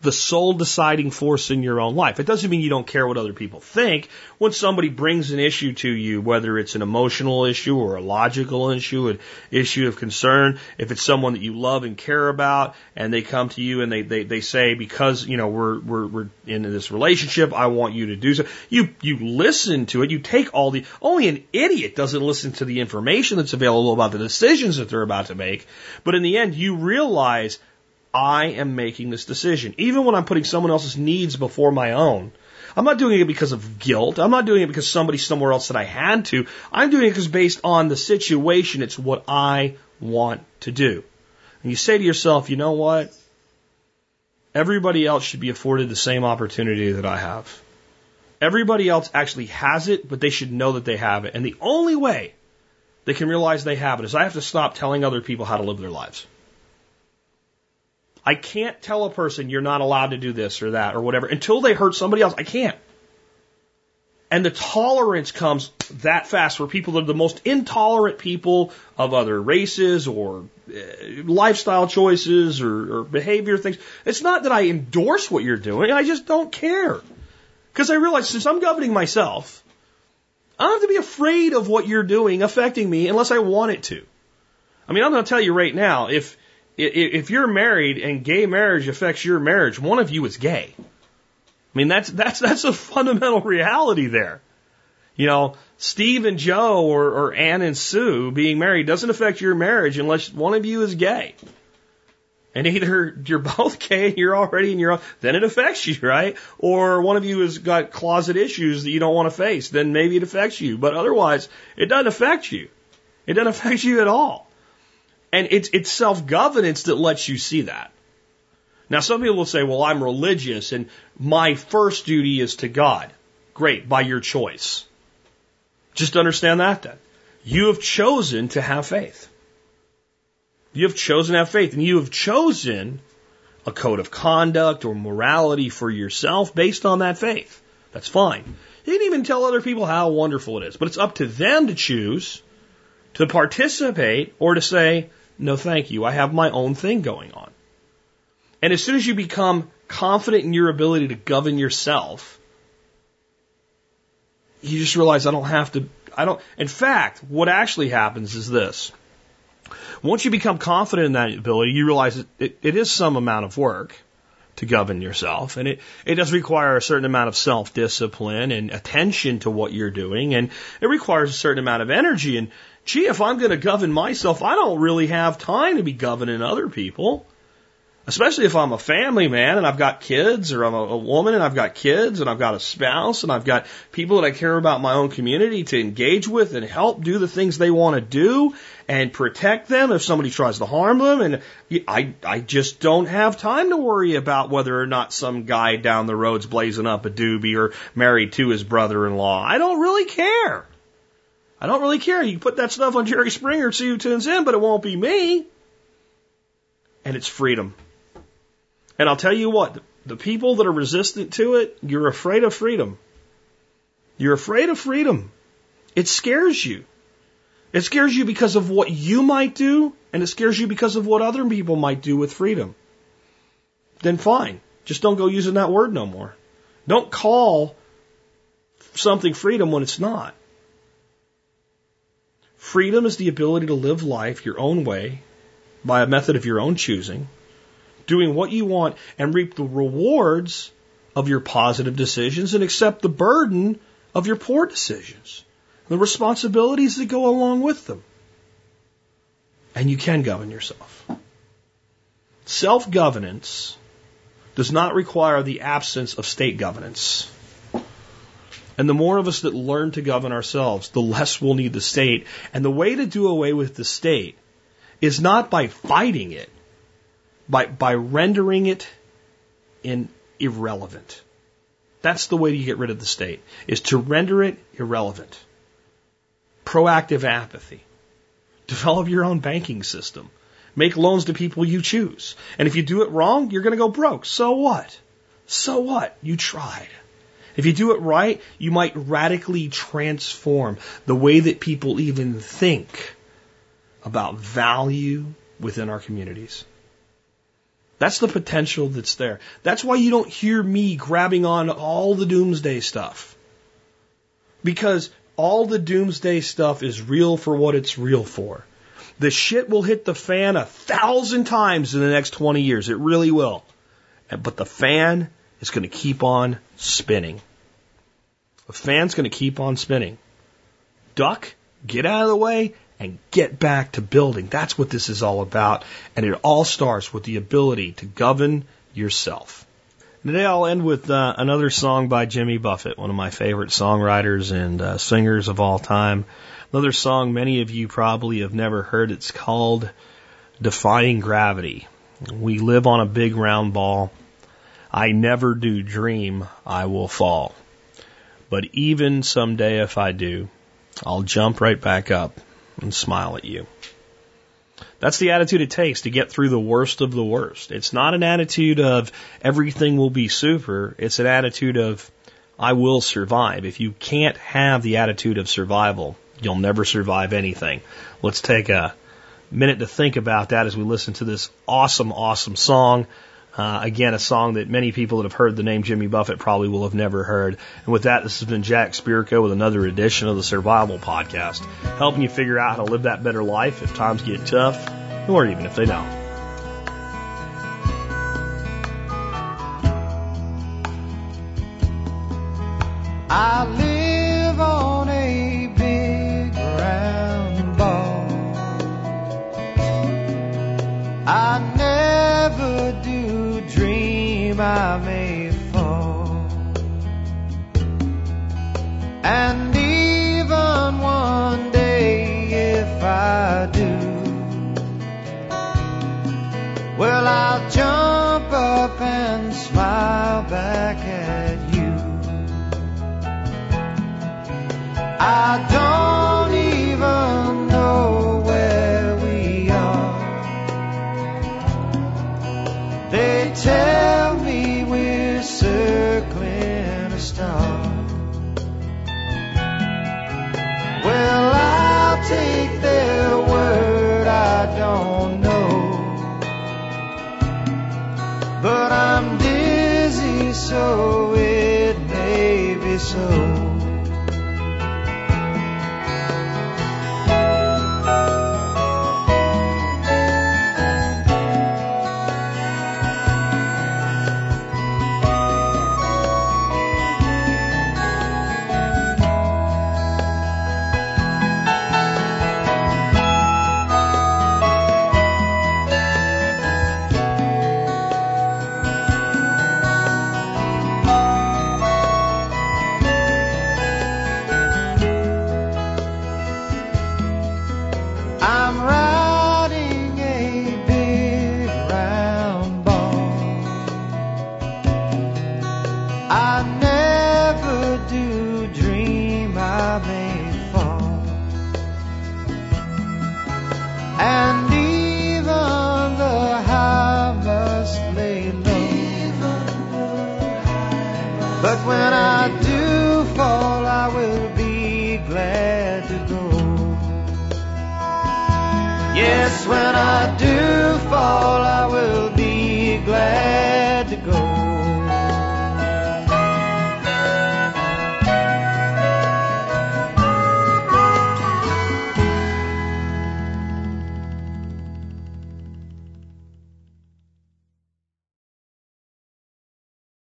the sole deciding force in your own life. It doesn't mean you don't care what other people think. When somebody brings an issue to you, whether it's an emotional issue or a logical issue, an issue of concern, if it's someone that you love and care about, and they come to you and they, they, they say, because, you know, we're, we're, we're in this relationship, I want you to do so. You, you listen to it, you take all the, only an idiot doesn't listen to the information that's available about the decisions that they're about to make. But in the end, you realize I am making this decision. Even when I'm putting someone else's needs before my own. I'm not doing it because of guilt. I'm not doing it because somebody somewhere else said I had to. I'm doing it because based on the situation, it's what I want to do. And you say to yourself, you know what? Everybody else should be afforded the same opportunity that I have. Everybody else actually has it, but they should know that they have it. And the only way they can realize they have it is I have to stop telling other people how to live their lives. I can't tell a person you're not allowed to do this or that or whatever until they hurt somebody else. I can't. And the tolerance comes that fast for people that are the most intolerant people of other races or uh, lifestyle choices or, or behavior things. It's not that I endorse what you're doing. I just don't care. Because I realize since I'm governing myself, I don't have to be afraid of what you're doing affecting me unless I want it to. I mean, I'm going to tell you right now, if, if you're married and gay marriage affects your marriage, one of you is gay. I mean, that's, that's, that's a fundamental reality there. You know, Steve and Joe or, or Ann and Sue being married doesn't affect your marriage unless one of you is gay. And either you're both gay and you're already in your own, then it affects you, right? Or one of you has got closet issues that you don't want to face, then maybe it affects you. But otherwise, it doesn't affect you. It doesn't affect you at all. And it's, it's self-governance that lets you see that. Now, some people will say, well, I'm religious and my first duty is to God. Great, by your choice. Just understand that then. You have chosen to have faith. You have chosen to have faith and you have chosen a code of conduct or morality for yourself based on that faith. That's fine. You can even tell other people how wonderful it is, but it's up to them to choose to participate or to say, no, thank you. I have my own thing going on. And as soon as you become confident in your ability to govern yourself, you just realize I don't have to, I don't, in fact, what actually happens is this. Once you become confident in that ability, you realize it, it, is some amount of work to govern yourself. And it, it does require a certain amount of self discipline and attention to what you're doing. And it requires a certain amount of energy. And gee, if I'm going to govern myself, I don't really have time to be governing other people especially if I'm a family man and I've got kids, or I'm a, a, woman and I've got kids, and I've got a spouse, and I've got people that I care about my own community to engage with and help do the things they want to do and protect them if somebody tries to harm them. And I, I just don't have time to worry about whether or not some guy down the road's blazing up a doobie or married to his brother-in-law. I don't really care. I don't really care. You put that stuff on Jerry Springer, see who tunes in, but it won't be me. And it's freedom. And I'll tell you what, the people that are resistant to it, you're afraid of freedom. You're afraid of freedom. It scares you. It scares you because of what you might do, and it scares you because of what other people might do with freedom. Then fine. Just don't go using that word no more. Don't call something freedom when it's not. Freedom is the ability to live life your own way by a method of your own choosing doing what you want and reap the rewards of your positive decisions and accept the burden of your poor decisions, the responsibilities that go along with them. And you can govern yourself. Self governance does not require the absence of state governance. And the more of us that learn to govern ourselves, the less we'll need the state. And the way to do away with the state is not by fighting it, by, by rendering it in irrelevant. That's the way to get rid of the state, is to render it irrelevant. Proactive apathy. Develop your own banking system. Make loans to people you choose. And if you do it wrong, you're going to go broke. So what? So what? You tried. If you do it right, you might radically transform the way that people even think about value within our communities. That's the potential that's there. That's why you don't hear me grabbing on all the doomsday stuff. Because all the doomsday stuff is real for what it's real for. The shit will hit the fan a thousand times in the next 20 years. It really will. But the fan is going to keep on spinning. The fan's going to keep on spinning. Duck, get out of the way, and get back to building. That's what this is all about. And it all starts with the ability to govern yourself. Today I'll end with uh, another song by Jimmy Buffett, one of my favorite songwriters and uh, singers of all time. Another song many of you probably have never heard. It's called Defying Gravity. We live on a big round ball. I never do dream I will fall. But even someday if I do, I'll jump right back up and smile at you. That's the attitude it takes to get through the worst of the worst. It's not an attitude of everything will be super. It's an attitude of I will survive. If you can't have the attitude of survival, you'll never survive anything. Let's take a minute to think about that as we listen to this awesome, awesome song. Uh, again, a song that many people that have heard the name Jimmy Buffett probably will have never heard. And with that, this has been Jack Spirko with another edition of the Survival Podcast, helping you figure out how to live that better life if times get tough, or even if they don't.